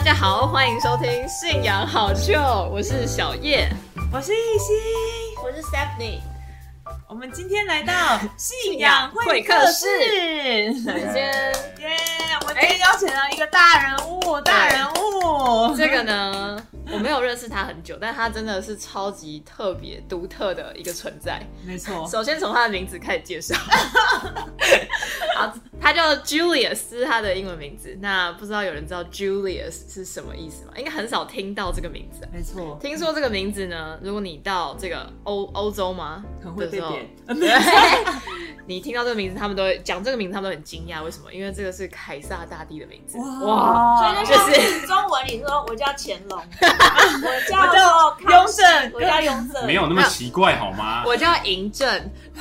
大家好，欢迎收听《信仰好秀》，我是小叶，我是艺兴，我是 Stephanie。我们今天来到 信仰会客室，首先，耶！我们今天邀请了一个大人物，大人物。这个呢，我没有认识他很久，但他真的是超级特别、独特的一个存在。没错，首先从他的名字开始介绍。好，他叫 Julius，他的英文名字。那不知道有人知道 Julius 是什么意思吗？应该很少听到这个名字。没错，听说这个名字呢，如果你到这个欧欧洲吗？很会被点。你听到这个名字，他们都会讲这个名字，他们都很惊讶。为什么？因为这个是凯撒大帝的名字。哇！所以就是中文里说，我叫乾隆，我叫雍正，我叫雍正，没有那么奇怪好吗？我叫嬴政，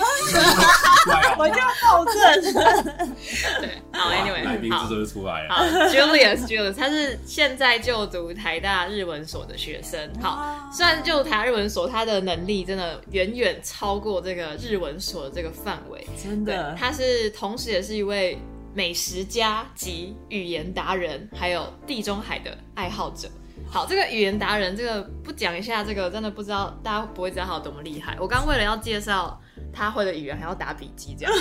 我叫暴政。对，好，Anyway，来宾这都出来了。好，Julius，Julius，他是现在就读台大日文所的学生。好，虽然就台大日文所，他的能力真的远远超过这个日文所的这个范围。真的，他是同时也是一位美食家及语言达人，还有地中海的爱好者。好，这个语言达人，这个不讲一下，这个真的不知道，大家不会知道他有多么厉害。我刚为了要介绍他会的语言，还要打笔记，这样。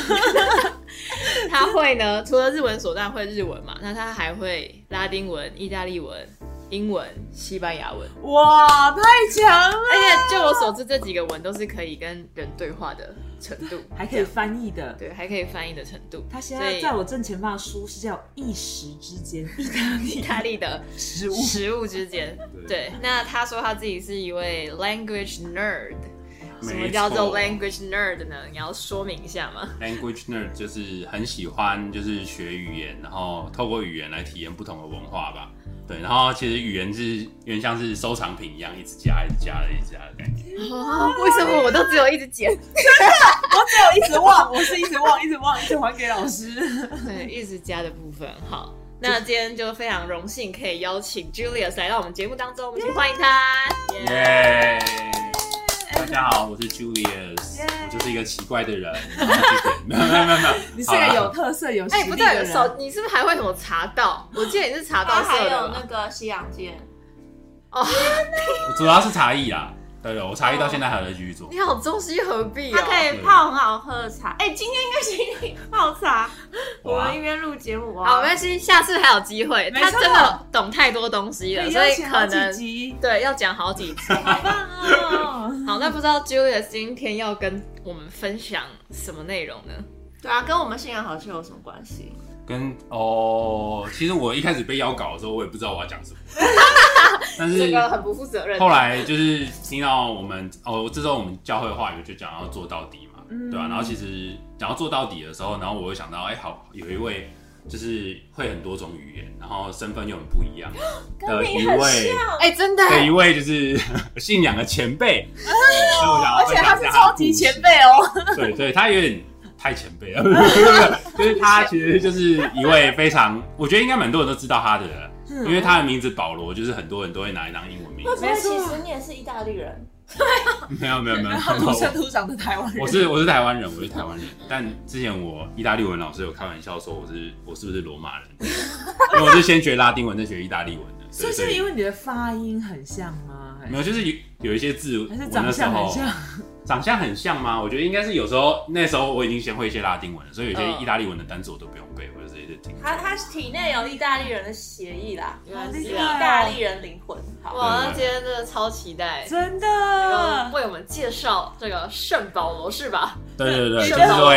他会呢，除了日文，所当然会日文嘛，那他还会拉丁文、意大利文。英文、西班牙文，哇，太强了！而且就我所知，这几个文都是可以跟人对话的程度，还可以翻译的，对，还可以翻译的程度。他现在在我正前方的书是叫《一时之间》，意大利意大利的食物。食物之间。对，那他说他自己是一位 language nerd，什么叫做 language nerd 呢？你要说明一下吗？language nerd 就是很喜欢就是学语言，然后透过语言来体验不同的文化吧。对，然后其实语言是有点像是收藏品一样，一直加、一直加、一直加的感觉。为什么我都只有一直捡？真的，我只有一直忘，我是一直忘、一直忘、一直还给老师。对，一直加的部分。好，那今天就非常荣幸可以邀请 Julius 来到我们节目当中，我们去欢迎他。耶！大家好，我是 Julius，我就是一个奇怪的人。没有没有没有，你是个有特色、有哎不对，手你是不是还会什么茶道？我记得你是茶道还有那个西洋剑。哦，主要是茶艺啊。对了，我茶艺到现在还在继续做。你好，中西合璧他可以泡很好喝的茶。哎，今天应该是一泡茶。我们一边录节目好，没关系，下次还有机会。他真的懂太多东西了，所以可能对要讲好几集。好棒哦！好，那不知道 Julia 今天要跟我们分享什么内容呢？对啊，跟我们信仰好像有什么关系？跟哦，其实我一开始被邀稿的时候，我也不知道我要讲什么。但是这个很不负责任。后来就是听到我们哦，这时候我们教会话语就讲要做到底嘛，对吧？然后其实讲要做到底的时候，然后我又想到，哎，好，有一位就是会很多种语言，然后身份又很不一样的一位，哎，真的，的一位就是 信仰的前辈，而且他是超级前辈哦。对对，他有点太前辈了，就是他其实就是一位非常，我觉得应该蛮多人都知道他的。因为他的名字保罗，就是很多人都会拿来当英文名字。没有，其实你也是意大利人。没有没有没有，土生土长的台湾人。我是我是台湾人，我是台湾人。但之前我意大利文老师有开玩笑说我是我是不是罗马人？因为我是先学拉丁文再学意大利文的。所以是因为你的发音很像吗？没有，就是有有一些字，还是长相很像。长相很像吗？我觉得应该是有时候那时候我已经先会一些拉丁文了，所以有些意大利文的单词我都不用背，或者直接听。他他体内有意大利人的协议啦，原来是意大利人灵魂。哇，今天真的超期待，真的为我们介绍这个圣保罗是吧？对对对，就是说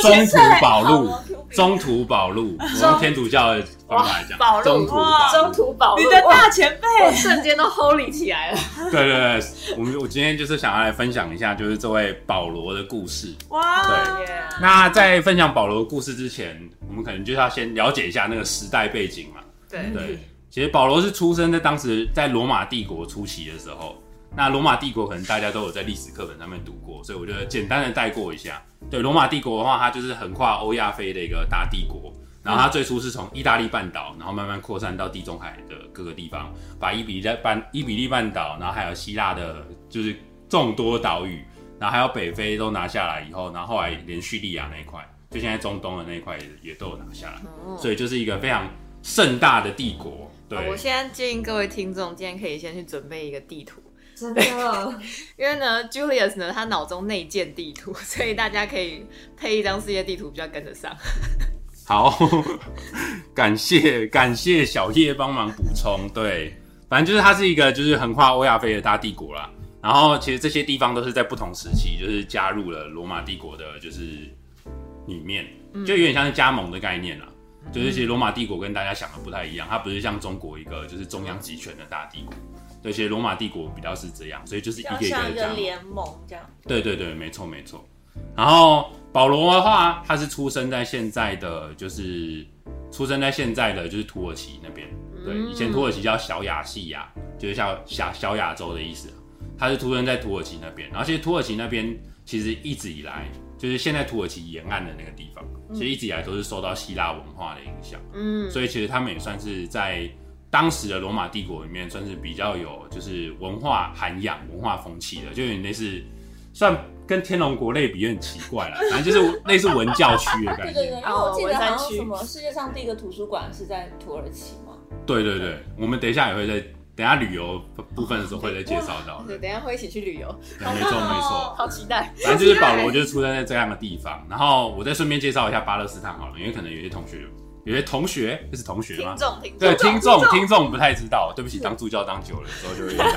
中途保路，中途保路，从天主教的方法来讲，中途中途保路，你的大前辈，瞬间都 holy 起来了。对对对，我们我今天就是想要来分享一下，就是这位保罗的故事。哇，对。那在分享保罗的故事之前，我们可能就要先了解一下那个时代背景嘛。对对。其实保罗是出生在当时在罗马帝国初期的时候，那罗马帝国可能大家都有在历史课本上面读过，所以我觉得简单的带过一下。对，罗马帝国的话，它就是横跨欧亚非的一个大帝国，然后它最初是从意大利半岛，然后慢慢扩散到地中海的各个地方，把伊比利半伊比利半岛，然后还有希腊的，就是众多岛屿，然后还有北非都拿下来以后，然后后来连叙利亚那一块，就现在中东的那一块也也都有拿下来，所以就是一个非常盛大的帝国。对，我现在建议各位听众，今天可以先去准备一个地图，真的，因为呢，Julius 呢，他脑中内建地图，所以大家可以配一张世界地图，比较跟得上。好，感谢感谢小叶帮忙补充。对，反正就是它是一个就是横跨欧亚非的大帝国啦。然后其实这些地方都是在不同时期，就是加入了罗马帝国的，就是里面，就有点像是加盟的概念啦。就是其实罗马帝国跟大家想的不太一样，它不是像中国一个就是中央集权的大帝国。对，其实罗马帝国比较是这样，所以就是一个一个。联盟这样。对对对，没错没错。然后保罗的话，他是出生在现在的，就是出生在现在的就是土耳其那边。对，以前土耳其叫小亚细亚，就是像小小亚洲的意思啊。他是出生在土耳其那边，然后其实土耳其那边其实一直以来，就是现在土耳其沿岸的那个地方，其实一直以来都是受到希腊文化的影响。嗯，所以其实他们也算是在当时的罗马帝国里面，算是比较有就是文化涵养、文化风气的，就有点类似，算跟天龙国类比有点奇怪了，反正就是类似文教区的感觉。对对对，因为我记得好像什么世界上第一个图书馆是在土耳其嘛。对对对，我们等一下也会在等一下旅游部分的时候会再介绍到。对，等一下会一起去旅游，对没错没错。好期待。反正就是保罗就是出生在这样的地方，然后我再顺便介绍一下巴勒斯坦好了，因为可能有些同学有些同学这是同学吗？听？众，听众，对，听众听众。不太知道，对不起，当助教当久了之后就会有点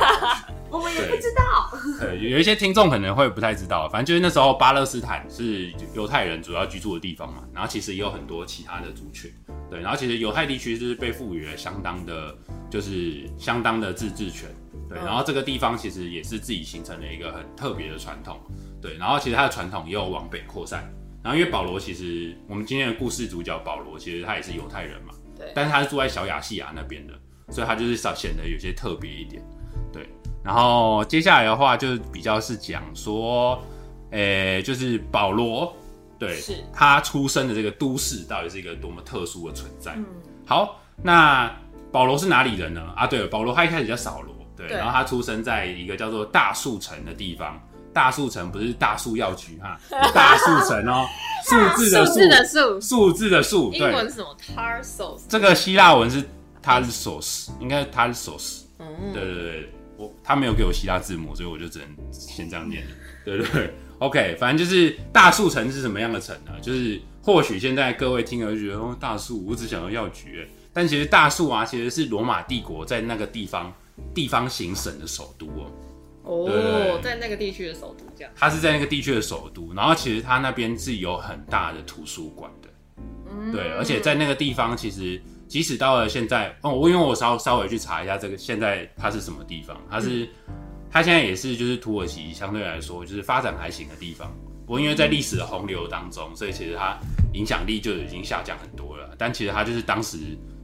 我们也不知道。呃，有一些听众可能会不太知道，反正就是那时候巴勒斯坦是犹太人主要居住的地方嘛，然后其实也有很多其他的族群，对，然后其实犹太地区就是被赋予了相当的，就是相当的自治权，对，然后这个地方其实也是自己形成了一个很特别的传统，对，然后其实它的传统也有往北扩散，然后因为保罗其实我们今天的故事主角保罗其实他也是犹太人嘛，对但是他是住在小亚细亚那边的，所以他就是少显得有些特别一点，对。然后接下来的话，就比较是讲说，诶、就是保罗，对是他出生的这个都市到底是一个多么特殊的存在。嗯，好，那保罗是哪里人呢？啊，对了，保罗他一开始叫扫罗，对，对然后他出生在一个叫做大树城的地方。大树城不是大树药局哈，大树城哦，数字的数字的数，数字的数，英对，文是什么？Tarsos。这个希腊文是 Tarsos，应该是 Tarsos。嗯，对对对，我他没有给我希腊字母，所以我就只能先这样念。对对对，OK，反正就是大树城是什么样的城呢？就是或许现在各位听了就觉得哦，大树，我只想要药局，但其实大树啊，其实是罗马帝国在那个地方地方行省的首都哦。对哦，在那个地区的首都这样。它是在那个地区的首都，然后其实它那边是有很大的图书馆的。嗯对，而且在那个地方，其实即使到了现在，哦，我因为我稍稍微去查一下这个现在它是什么地方，它是、它现在也是就是土耳其相对来说就是发展还行的地方。不过因为在历史的洪流当中，所以其实它影响力就已经下降很多了。但其实它就是当时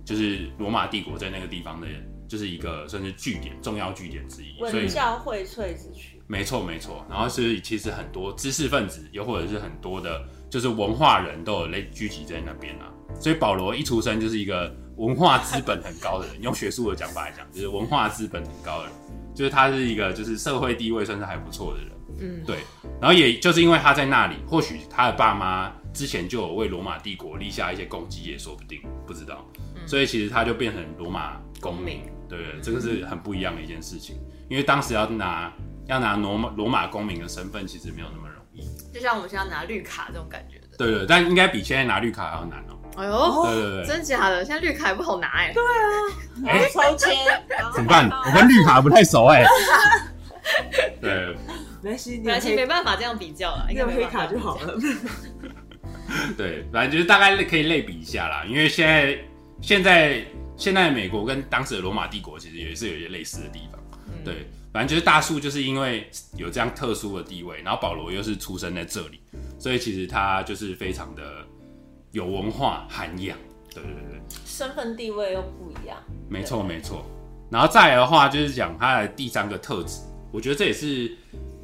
就是罗马帝国在那个地方的，就是一个算是据点，重要据点之一。文教荟萃之区。没错没错，然后是其实很多知识分子，又或者是很多的，就是文化人都有类聚集在那边啊。所以保罗一出生就是一个文化资本很高的人，用学术的讲法来讲，就是文化资本很高的人，就是他是一个就是社会地位算是还不错的人。嗯，对，然后也就是因为他在那里，或许他的爸妈之前就有为罗马帝国立下一些功绩，也说不定，不知道。所以其实他就变成罗马公民公民，对对，这个是很不一样的一件事情。因为当时要拿要拿罗马罗马公民的身份，其实没有那么容易。就像我们现在拿绿卡这种感觉的。对对，但应该比现在拿绿卡还要难哦、哎呦，对对对，真假的？现在绿卡也不好拿哎。然后抽签，然怎么办？我跟绿卡不太熟哎、对没关系，你有本来其实没黑，办法这样比较了，应该你有黑办法卡就好了。对，反正就是大概可以类比一下啦。因为现在现在现在美国跟当时的罗马帝国其实也是有一些类似的地方。嗯对，反正就是大树就是因为有这样特殊的地位，然后保罗又是出生在这里，所以其实他就是非常的有文化涵养。对对对对，身份地位又不一样。没错没错。然后再来的话，就是讲他的第三个特质，我觉得这也是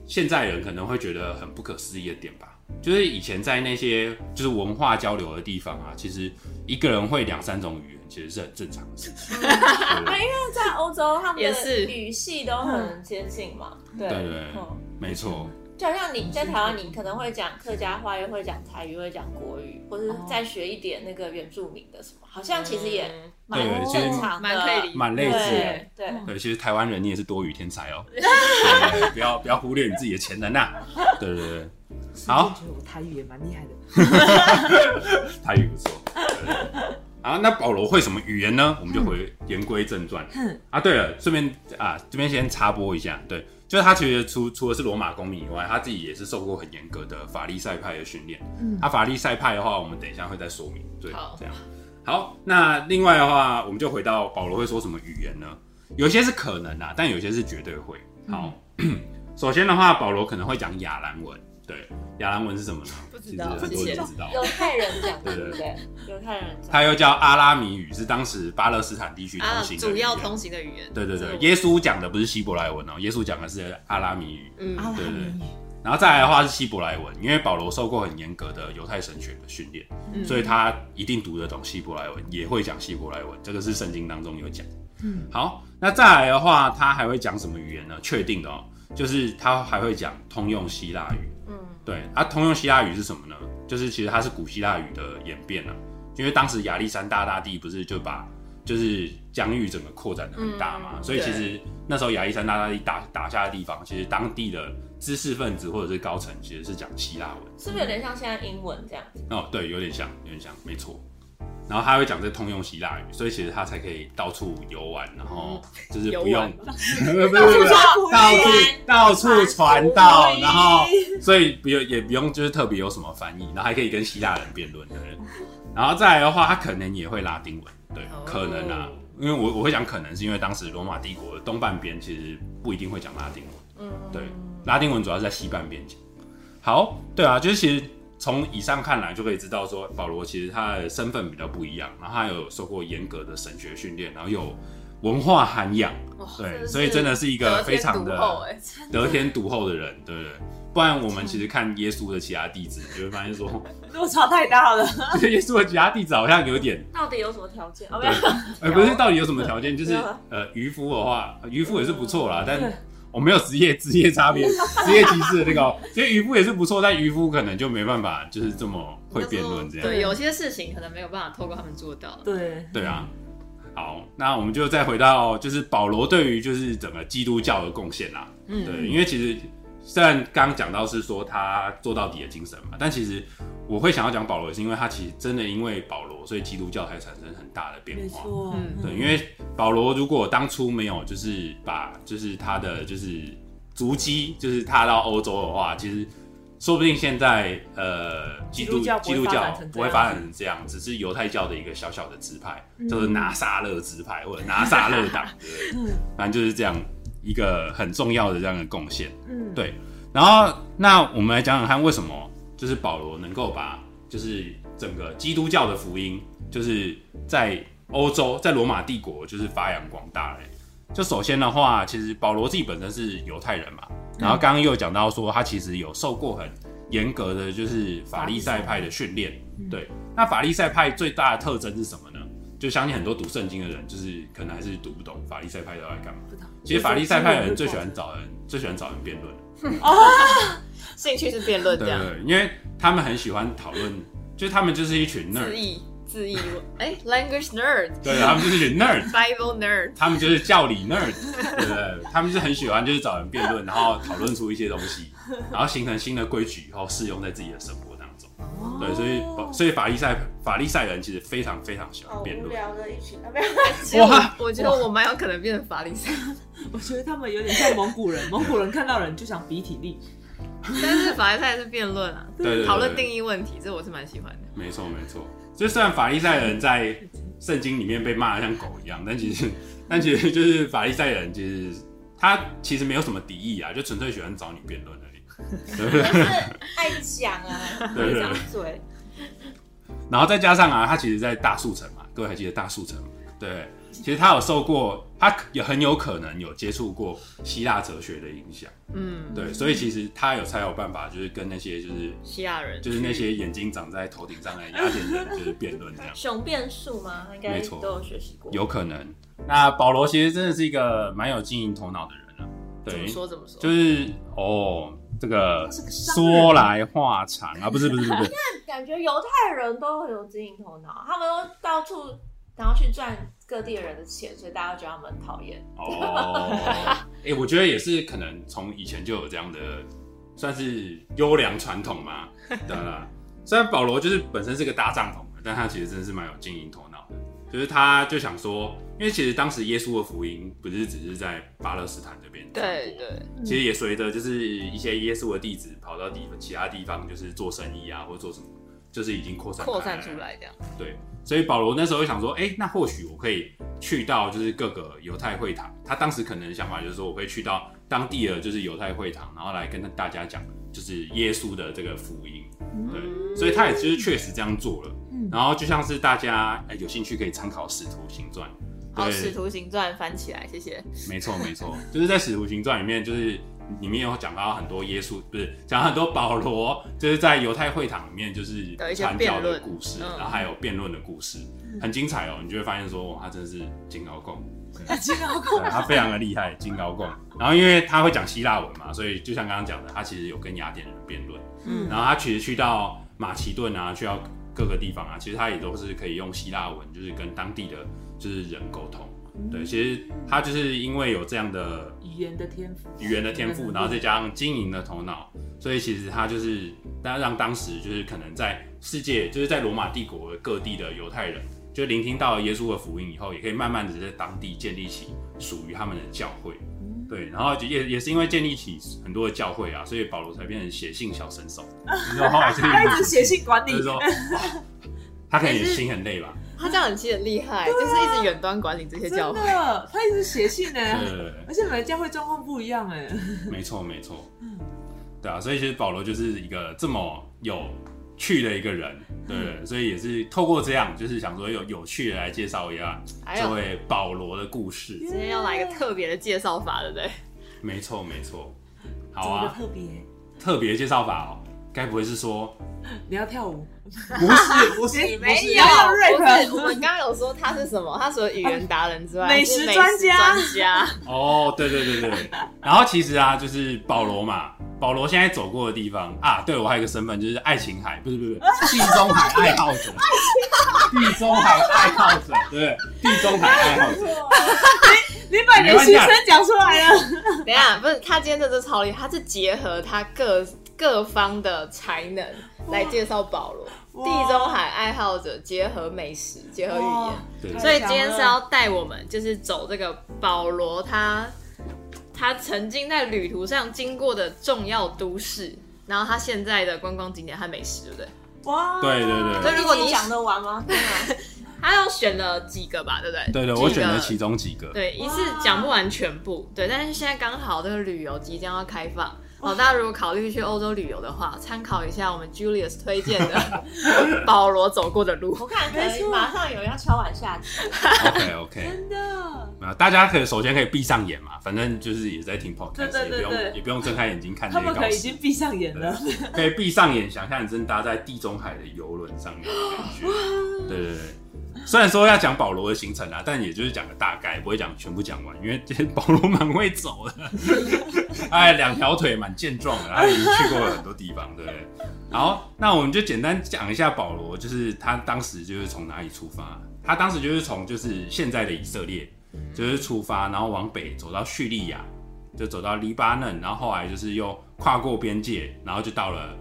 现在人可能会觉得很不可思议的点吧。就是以前在那些就是文化交流的地方啊，其实一个人会两三种语言，其实是很正常的事情。对对对在欧洲，他们的语系都很接近嘛。对对没错，就好像你在台湾，你可能会讲客家话，又会讲台语，会讲国语，或是再学一点那个原住民的什么，好像其实也嗯蛮正常的，蛮可以理解蛮类似的。对对，对，其实台湾人你也是多语天才哦，不要不要忽略你自己的潜能呐。对对对，好我台语也蛮厉害的。台语不错。对对对好，那保罗会什么语言呢？我们就回言归正传。嗯啊，对了，顺便啊，这边先插播一下，对，就是他其实除除了是罗马公民以外，他自己也是受过很严格的法利赛派的训练。嗯，他法利赛派的话，我们等一下会再说明。对好，这样。好，那另外的话，我们就回到保罗会说什么语言呢？有些是可能啊，但有些是绝对会。好，首先的话，保罗可能会讲亚兰文。对，亚兰文是什么呢？不知道多人不知道。犹太人讲的，对对对？犹太人讲，它又叫阿拉米语，是当时巴勒斯坦地区通啊，行。主要通行的语言。对对对，耶稣讲的不是希伯来文哦，耶稣讲的是阿拉米语。嗯，阿拉对对米然后再来的话是希伯来文，因为保罗受过很严格的犹太神学的训练，嗯所以他一定读得懂希伯来文，也会讲希伯来文，这个是圣经当中有讲。嗯，好，那再来的话，他还会讲什么语言呢？确定的哦，就是他还会讲通用希腊语。嗯，对，啊，通用希腊语是什么呢？就是其实它是古希腊语的演变啊，因为当时亚历山大大帝不是就把就是疆域整个扩展的很大嘛，嗯所以其实那时候亚历山大大帝打打下的地方，其实当地的知识分子或者是高层其实是讲希腊文。是不是有点像现在英文这样子？哦，对，有点像，有点像，没错。然后他会讲这通用希腊语，所以其实他才可以到处游玩，然后就是不用，到处到处传道，然后所以不用也不用就是特别有什么翻译，然后还可以跟希腊人辩论的。然后再来的话，他可能也会拉丁文，对，哦可能啊，因为我我会讲可能是因为当时罗马帝国的东半边其实不一定会讲拉丁文。嗯，对，拉丁文主要是在西半边讲。好，对啊，就是其实从以上看来就可以知道说，保罗其实他的身份比较不一样，然后他有受过严格的神学训练，然后有文化涵养，哇对，所以真的是一个非常的哎，得天独厚的人，对不对？不然我们其实看耶稣的其他弟子，你就会发现说，落差太大了。耶稣的其他弟子好像有点到底有什么条件？哦，没对，呃，不是到底有什么条件？就是渔夫的话，渔夫也是不错啦，但对我没有职业职业差别、职业歧视的那个哦，其实渔夫也是不错，但渔夫可能就没办法，就是这么会辩论这样。对，有些事情可能没有办法透过他们做到。对对啊，好，那我们就再回到就是保罗对于就是整个基督教的贡献啦。嗯，对，因为其实虽然刚刚讲到是说他做到底的精神嘛，但其实我会想要讲保罗，是因为他其实真的因为保罗，所以基督教才产生很大的变化。嗯。对，因为保罗如果当初没有就是把就是他的就是足迹就是踏到欧洲的话，其实说不定现在呃基督基督教不会基督教发展成这样不会发展成这样，只是犹太教的一个小小的支派，嗯就是拿撒勒支派或者拿撒勒党，反正就是这样一个很重要的这样的贡献。嗯，对然后，那我们来讲讲看，为什么就是保罗能够把就是整个基督教的福音，就是在欧洲，在罗马帝国就是发扬光大嘞。就首先的话，其实保罗自己本身是犹太人嘛，然后刚刚又讲到说他其实有受过很严格的就是法利赛派的训练。对，那法利赛派最大的特征是什么呢？就相信很多读圣经的人，就是可能还是读不懂法利赛派都在干嘛。其实法利赛派的人最喜欢找人，最喜欢找人辩论。兴趣是辩论这样，对对，因为他们很喜欢讨论，就是他们就是一群自 nerd，译自意，哎，language nerd，对，他们就是一群 nerd，Bible nerd，他们就是教理 nerd，对不对？他们就是很喜欢就是找人辩论，然后讨论出一些东西，然后形成新的规矩以后适用在自己的生活当中。对，所以所以法利赛法利赛人其实非常非常喜欢辩论。无聊的一群，啊，没有，其实我我觉得我蛮有可能变成法利赛，我觉得他们有点像蒙古人，蒙古人看到人就想比体力。但是法利赛是辩论啊，对讨论定义。问题，这我是蛮喜欢的。没错没错，就虽然法利赛人在圣经里面被骂的像狗一样，但其实但其实就是法利赛人，其实他其实没有什么敌意啊，就纯粹喜欢找你辩论？就是爱讲啊，对对对张嘴，然后再加上啊，他其实，在大树城嘛，各位还记得大树城吗？对，其实他有受过，他也很有可能有接触过希腊哲学的影响，嗯，对，所以其实他有才有办法，就是跟那些就是希腊人就是那些眼睛长在头顶上的雅典人，就是辩论这样。雄辩术吗？应该没错都有学习过。有可能。那保罗其实真的是一个蛮有经营头脑的人啊。对怎么，说怎么说？就是哦，这个说来话长啊，不是不是不是，感觉犹太人都很有经营头脑，他们都到处然后去赚各地的人的钱，所以大家觉得他们很讨厌。哦，哎、我觉得也是可能从以前就有这样的，算是优良传统嘛，对啦。虽然保罗就是本身是个搭帐篷的，但他其实真的是蛮有经营头脑的。就是他就想说，因为其实当时耶稣的福音不是只是在巴勒斯坦这边传播，对对，其实也随着就是一些耶稣的弟子跑到地其他地方，就是做生意啊，或者做什么，就是已经扩散扩散出来这样。对，所以保罗那时候就想说，哎、那或许我可以去到就是各个犹太会堂。他当时可能的想法就是说，我会去到当地的就是犹太会堂，然后来跟大家讲就是耶稣的这个福音。对，所以他也就是确实这样做了。嗯然后就像是大家哎、有兴趣可以参考《使徒行传》。好，对使徒行传翻起来，谢谢。没错没错，就是在《使徒行传》里面，就是里面有讲到很多耶稣，不是讲很多保罗，就是在犹太会堂里面就是传教的故事，嗯然后还有辩论的故事，很精彩哦。你就会发现说，哇，他真的是金高共，啊，这个好对他非常的厉害，金高共。然后因为他会讲希腊文嘛，所以就像刚刚讲的，他其实有跟雅典人辩论。嗯然后他其实去到马其顿啊，去到各个地方啊，其实他也都是可以用希腊文，就是跟当地的就是人沟通。对，其实他就是因为有这样的语言的天赋，语言的天赋，然后再加上经营的头脑，所以其实他就是让让当时就是可能在世界，就是在罗马帝国各地的犹太人，就聆听到了耶稣的福音以后，也可以慢慢的在当地建立起属于他们的教会。对，然后也也是因为建立起很多的教会啊，所以保罗才变成写信小神手。写信管理就是，说，他可能也心很累吧？他这样很其实很厉害，就是一直远端管理这些教会。的，他一直写信呢，对对对。而且每个教会状况不一样哎，没错，没错，对啊，所以其实保罗就是一个这么有趣的一个人，对，所以也是透过这样，就是想说有有趣的来介绍一下这位保罗的故事。今天要来一个特别的介绍法，对不对？没错，没错，好啊，特别？特别介绍法哦，该不会是说 你要跳舞？不是不是没有要 rap 不是，我们刚刚有说他是什么？他除了语言达人之外，美食是专家专家。哦，对对对对，然后其实啊，就是保罗嘛，保罗现在走过的地方啊，对我还有一个身份就是爱琴海，不是不是，地中海爱好者，地中海爱好者，对？地中海爱好者，你把你的心声讲出来了。等一下，不是他今天这支超厉害，他是结合他各各方的才能来介绍保罗。地中海爱好者结合美食，结合语言。所以今天是要带我们，就是走这个保罗他他曾经在旅途上经过的重要都市，然后他现在的观光景点和美食，对不对？哇，对对对所以如果你讲得完吗？他又选了几个吧，对不对？对对，我选了其中几个。对，一次讲不完全部，对，但是现在刚好这个旅游即将要开放。哦，大家如果考虑去欧洲旅游的话，参考一下我们 Julius 推荐的 保罗走过的路。我看可以马上有人要敲碗下集。OK OK，真的，啊，大家可以首先可以闭上眼嘛，反正就是也在听 podcast，对对对也不用也不用睁开眼睛看这他们可些告示以已经闭上眼了。可以闭上眼，想象你正搭在地中海的游轮上面的感觉。对对对，虽然说要讲保罗的行程啊，但也就是讲个大概，不会讲全部讲完，因为这保罗蛮会走的，哎，两条腿蛮健壮的，他已经去过了很多地方，对不对？好，那我们就简单讲一下保罗，就是他当时就是从哪里出发？他当时就是从就是现在的以色列，就是出发，然后往北走到叙利亚，就走到黎巴嫩，然后后来就是又跨过边界，然后就到了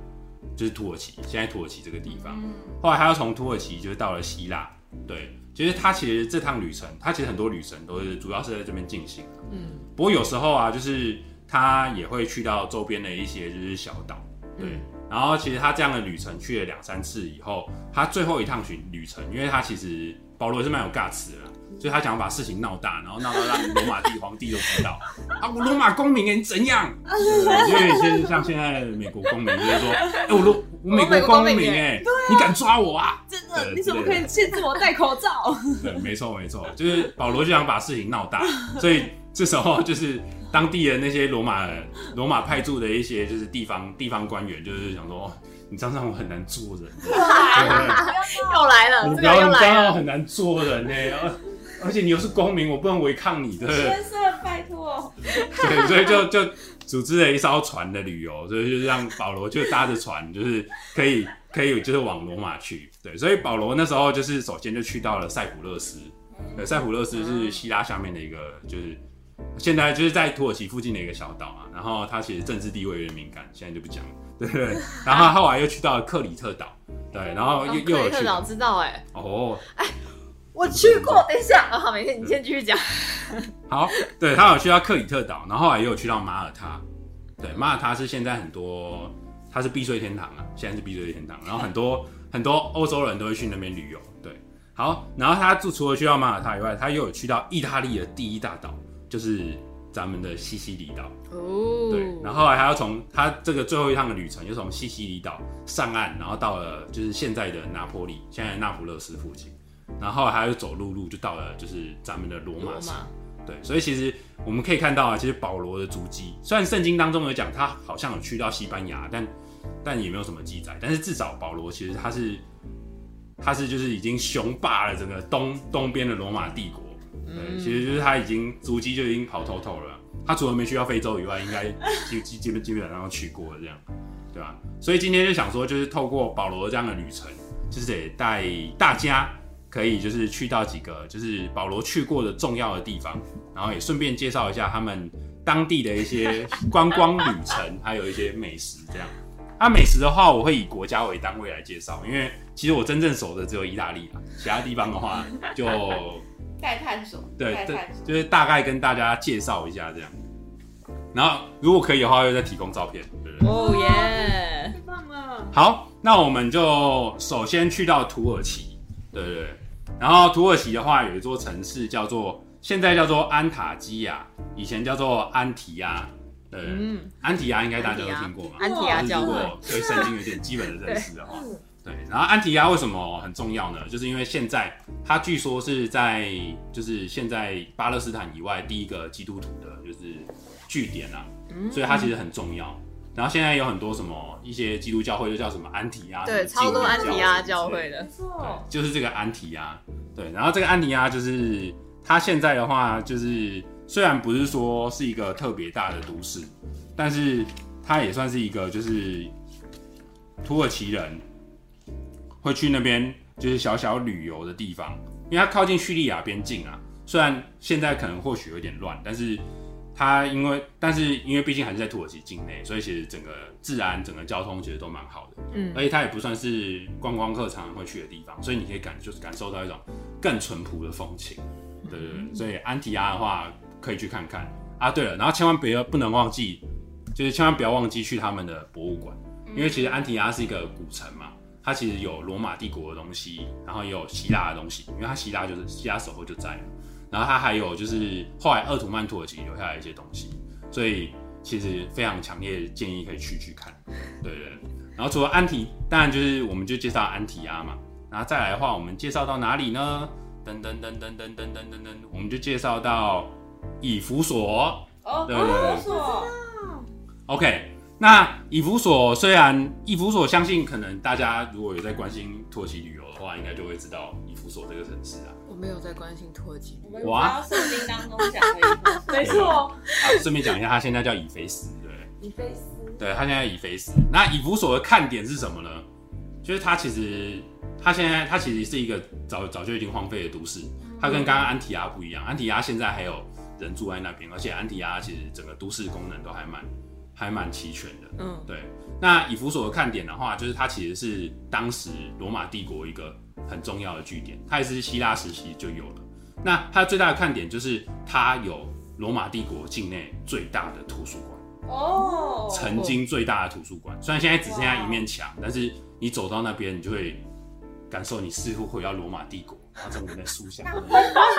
就是土耳其，现在土耳其这个地方。后来他又从土耳其就是到了希腊，对，其实他其实这趟旅程，他其实很多旅程都是主要是在这边进行的。嗯，不过有时候啊，就是他也会去到周边的一些就是小岛，对。嗯然后其实他这样的旅程去了两三次以后，他最后一趟巡旅程，因为他其实保罗也是蛮有尬词的啦，所以他想要把事情闹大，然后闹到让罗马帝皇帝都知道 啊，我罗马公民哎，你怎样？对因为现像现在美国公民就是说，哎、我罗我美国公民哎、你敢抓我啊？真的，你怎么可以限制我戴口罩？对，没错没错，就是保罗就想把事情闹大，所以这时候就是当地的那些罗马罗马派驻的一些就是地方地方官员，就是想说，哦你这样让我很难做人，又来了，你不要你这样让。我很难做人呢，而而且你又是公民，我不能违抗你，对不对？先生，拜托。对，所以就就组织了一艘船的旅游，所以就是让保罗就搭着船，就是可以可以就是往罗马去。对，所以保罗那时候就是首先就去到了塞浦路斯。对，塞浦路斯是希腊下面的一个，就是现在就是在土耳其附近的一个小岛嘛。然后他其实政治地位有点敏感，现在就不讲了。对。然后后来又去到了克里特岛，对，然后又哦又有去克里特岛知道哎，哦，我去过，等一下，啊好，没事，你先继续讲。好，对他有去到克里特岛，然后后来也有去到马耳他。对，马耳他是现在很多，它是避税天堂啊，现在是避税天堂，然后很多很多欧洲人都会去那边旅游。对，好，然后他就除了去到马耳他以外，他又有去到意大利的第一大岛，就是咱们的西西里岛。哦，对，然后后来还要从他这个最后一趟的旅程，就从西西里岛上岸，然后到了就是现在的拿坡里，现在的那不勒斯附近，然后后来他又走陆路，就到了就是咱们的罗马城。对，所以其实我们可以看到啊，其实保罗的足迹，虽然圣经当中有讲他好像有去到西班牙，但但也没有什么记载。但是至少保罗其实他是他是就是已经雄霸了整个东东边的罗马帝国。对，嗯其实就是他已经足迹就已经跑透透了。他除了没去到非洲以外，应该基基基本基本上都去过了这样，对吧？所以今天就想说，就是透过保罗这样的旅程，就是得带大家可以就是去到几个就是保罗去过的重要的地方，然后也顺便介绍一下他们当地的一些观光旅程，还有一些美食这样。啊，美食的话，我会以国家为单位来介绍，因为其实我真正熟的只有意大利啦，其他地方的话就待探索，对对待探，索。就是大概跟大家介绍一下这样。然后如果可以的话，又再提供照片，对不对？哦耶，太棒了！好，那我们就首先去到土耳其，对对对。然后土耳其的话，有一座城市叫做现在叫做安塔基亚，以前叫做安提亚。对，嗯，安提亚应该大家都听过嘛？安提亚如果对圣经有点基本的认识的话，对。然后安提亚为什么很重要呢？就是因为现在它据说是在就是现在巴勒斯坦以外第一个基督徒的就是据点啊，嗯所以它其实很重要。然后现在有很多什么一些基督教会就叫什么安提亚，对，超多安提亚教会的，没错对，就是这个安提亚。对，然后这个安提亚就是它现在的话，就是虽然不是说是一个特别大的都市，但是它也算是一个就是土耳其人会去那边就是小小旅游的地方，因为它靠近叙利亚边境啊。虽然现在可能或许有点乱，但是它因为但是因为毕竟还是在土耳其境内，所以其实整个治安、整个交通其实都蛮好的。嗯而且它也不算是观光客常常会去的地方，所以你可以感就是感受到一种更淳朴的风情。对对对，所以安提亚的话可以去看看啊。对了，然后千万别不能忘记，就是千万不要忘记去他们的博物馆，因为其实安提亚是一个古城嘛，它其实有罗马帝国的东西，然后也有希腊的东西，因为它希腊就是希腊首后就在了，然后它还有就是后来鄂图曼土耳其留下来一些东西，所以其实非常强烈建议可以去去看。对对对。然后除了安提，当然就是我们就介绍安提亚嘛。然后再来的话，我们介绍到哪里呢？噔噔噔噔噔噔噔噔噔，我们就介绍到以弗所。哦，对对对，OK，那以弗所虽然以弗所，相信可能大家如果有在关心土耳其旅游的话，应该就会知道以弗所这个城市啊。我没有在关心土耳其我们知哇道圣经当中讲的 没错，啊，顺便讲一下，他现在叫以菲斯，对不对？以菲斯对，他现在以菲斯。那以弗所的看点是什么呢？就是他其实，他现在他其实是一个早早就已经荒废的都市，它跟刚刚安提亚不一样。安提亚现在还有人住在那边，而且安提亚其实整个都市功能都还蛮还蛮齐全的。嗯，对，那以弗所的看点的话，就是它其实是当时罗马帝国一个很重要的据点，它也是希腊时期就有了。那它最大的看点就是它有罗马帝国境内最大的图书馆。哦，曾经最大的图书馆，虽然现在只剩下一面墙，但是你走到那边，你就会感受你似乎回到罗马帝国，然后整个在树下。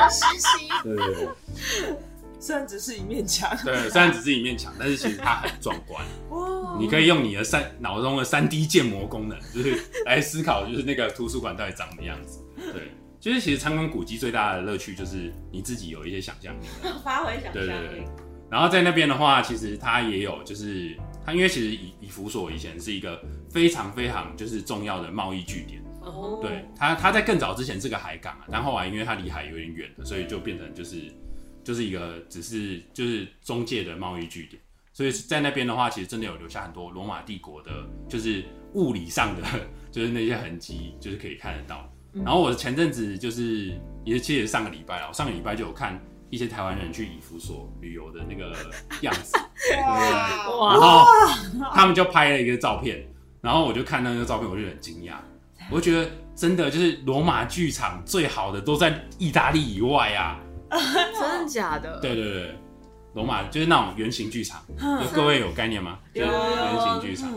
实习，对对对虽然只是一面墙，对，虽然只是一面墙，但是其实它很壮观。哇，你可以用你的三脑中的三 D 建模功能，就是来思考，就是那个图书馆到底长什么样子。对，就是其实参观古迹最大的乐趣就是你自己有一些想象力。发挥想对象力对对。然后在那边的话，其实它也有，就是它因为其实以以弗所以前是一个非常非常就是重要的贸易据点，哦，对它它在更早之前是个海港啊，但后来因为它离海有点远了，所以就变成就是就是一个只是就是中介的贸易据点。所以在那边的话，其实真的有留下很多罗马帝国的，就是物理上的，就是那些痕迹，就是可以看得到。然后我前阵子就是也其实上个礼拜啊，我上个礼拜就有看一些台湾人去以弗所旅游的那个样子，哇，然后他们就拍了一个照片，然后我就看到那个照片，我就很惊讶，我就觉得真的就是罗马剧场最好的都在意大利以外啊，真的假的？对对对，罗马就是那种圆形剧场，就各位有概念吗？就是圆形剧场，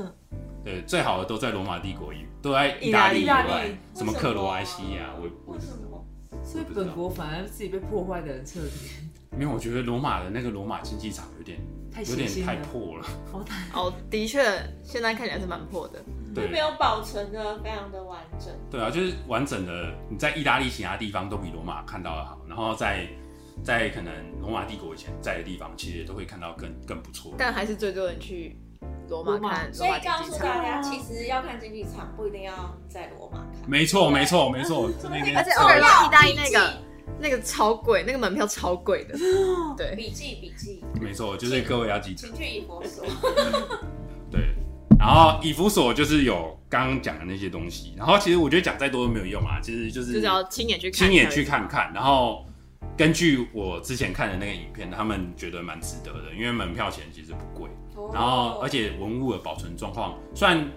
对，最好的都在罗马帝国以，都在意大利以外，什么克罗埃西亚，我我为什么？所以本国反而自己被破坏的很彻底，没有，我觉得罗马的那个罗马竞技场有点太有点太。破了，哦，的确，现在看起来是蛮破的。对没有保存的非常的完整。对啊，就是完整的，你在意大利其他地方都比罗马看到的好，然后在在可能罗马帝国以前在的地方，其实也都会看到更更不错。但还是最多人去罗马看所以告诉。大家，其实要看竞技场不一定要在罗马看。没错，没错，没错，就那边而且我感觉意大利那个那个超贵，那个门票超贵的。对，笔记笔记，没错，就是各位要记得请去以佛所。对。然后以弗所就是有刚刚讲的那些东西，然后其实我觉得讲再多都没有用啊，其实就是就是要亲眼去看，亲眼去看。看，然后根据我之前看的那个影片，他们觉得蛮值得的，因为门票钱其实不贵，然后而且文物的保存状况，虽然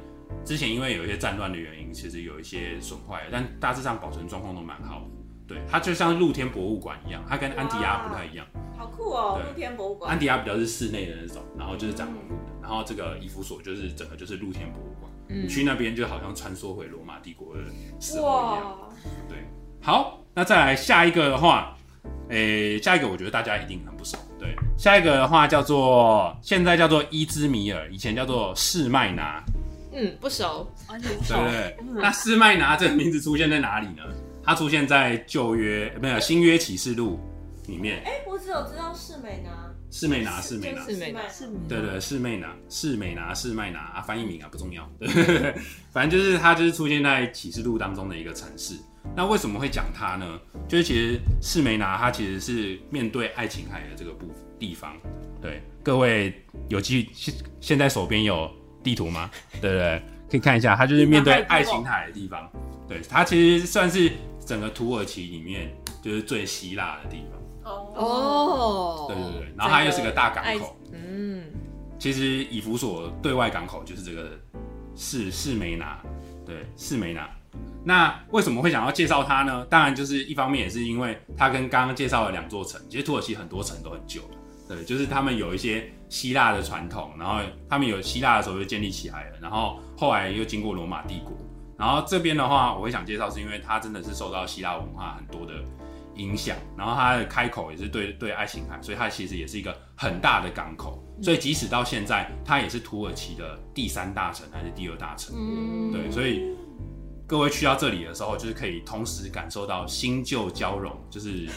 之前因为有一些战乱的原因，其实有一些损坏，但大致上保存状况都蛮好的。对，它就像露天博物馆一样，它跟安迪亚不太一样，好酷哦，露天博物馆安。迪亚比较是室内的那种，然后就是展文物的，然后这个伊夫所就是整个就是露天博物馆，嗯你去那边就好像穿梭回罗马帝国的时候一样。哇，对，好，那再来下一个的话，诶、下一个我觉得大家一定很不熟。对，下一个的话叫做现在叫做伊兹米尔，以前叫做士麦拿，嗯，不熟。完全对不对？那士麦拿这个名字出现在哪里呢？它出现在旧约，没有新约启示录里面。哎，我只有知道士美拿，士美拿，士美拿，就是士美拿是对对，士美拿，士美拿，士麦拿啊，翻译名啊不重要，对，反正就是它就是出现在启示录当中的一个城市。那为什么会讲它呢？就是其实士美拿它其实是面对爱琴海的这个部地方。对，各位有机现现在手边有地图吗？对不对？可以看一下，它就是面对爱琴海的地方。对，它其实算是整个土耳其里面就是最希腊的地方。哦，哦，对对对，然后它又是个大港口。嗯，其实以弗所对外港口就是这个士士梅拿，对士梅拿。那为什么会想要介绍它呢？当然就是一方面也是因为它跟刚刚介绍的两座城，其实土耳其很多城都很旧了，对，就是他们有一些希腊的传统，然后他们有希腊的时候就建立起来了，然后后来又经过罗马帝国，然后这边的话我会想介绍是因为它真的是受到希腊文化很多的影响，然后它的开口也是对对爱琴海，所以它其实也是一个很大的港口，所以即使到现在，它也是土耳其的第三大城还是第二大城。嗯对，所以各位去到这里的时候，就是可以同时感受到新旧交融，就是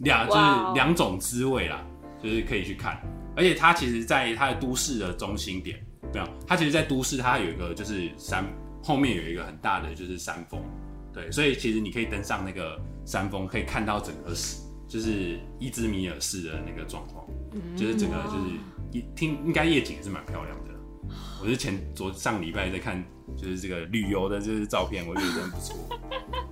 两 就是两种滋味啦，就是可以去看。而且它其实，在它的都市的中心点，没有，它其实，在都市它有一个就是山后面有一个很大的就是山峰，对，所以其实你可以登上那个山峰，可以看到整个市，就是伊兹米尔市的那个状况，就是整个就是一听应该夜景也是蛮漂亮的。我是前昨上礼拜在看，就是这个旅游的这些照片，我觉得真不错，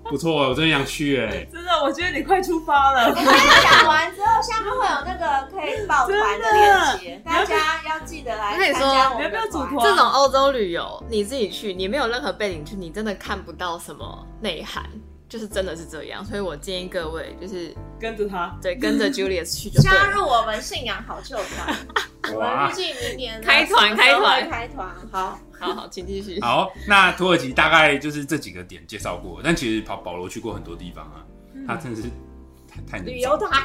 不错，我真的想去哎、真的，我觉得你快出发了。讲完之后，下面会有那个可以报团的链接，大家要记得来参加我们的你要不要组团团。这种欧洲旅游，你自己去，你没有任何背景去，你真的看不到什么内涵，就是真的是这样。所以我建议各位，就是跟着他，对跟着 Julius 去就。加入我们信仰好旧团，我们哇预计明年呢开团开团开团，好，好好，请继续。好，那土耳其大概就是这几个点介绍过，但其实保保罗去过很多地方啊，他真的是太太能旅游找团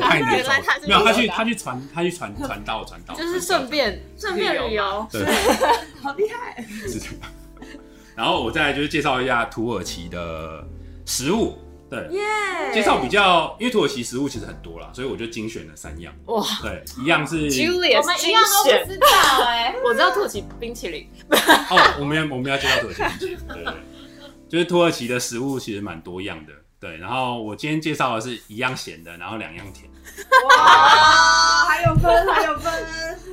太能 原来他是没有他去他去传他去传传道传道，就是顺便顺便旅游，对。好厉害！是这样。然后我再来就是介绍一下土耳其的食物，对，耶。介绍比较，因为土耳其食物其实很多啦，所以我就精选了三样，哇。对，一样是我们一样都选。不，知道哎，我知道土耳其冰淇淋，哦，我们要我们要介绍土耳其冰淇淋对对，就是土耳其的食物其实蛮多样的，对，然后我今天介绍的是一样咸的，然后两样甜。哇，还有分，还有分。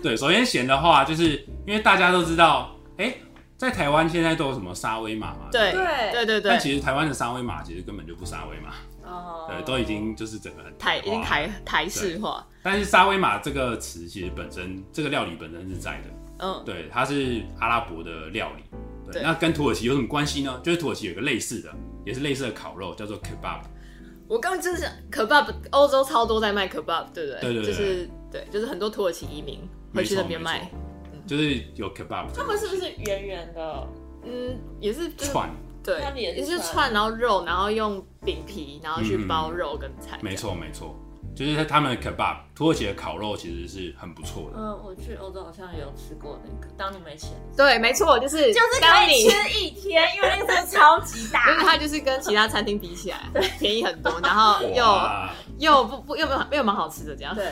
对，首先咸的话，就是因为大家都知道，哎、在台湾现在都有什么沙威玛嘛？对对。对对对，但其实台湾的沙威玛其实根本就不沙威玛，哦。对，都已经就是整个很台已经台台式化，但是沙威玛这个词其实本身这个料理本身是在的，嗯，对，它是阿拉伯的料理。对，对。那跟土耳其有什么关系呢？就是土耳其有个类似的，也是类似的烤肉，叫做 kebab。我刚刚就是想 kebab，欧洲超多在卖 kebab，对不对？对对对就是对，就是很多土耳其移民会去那边卖就是有 kebab。他们是不是圆圆的？嗯，也是就是串？对他们也，是是串串，然后肉，然后用饼皮，然后去嗯包肉跟菜，没错没错，就是他们的 kebab，土耳其的烤肉其实是很不错的。嗯，我去欧洲好像也有吃过那个，当你没钱，对，没错，就是就是当你可以吃一天，因为那个真的超级大因。为它就是跟其他餐厅比起来，便宜很多，然后又，又不不又没有又蛮好吃的这样。对，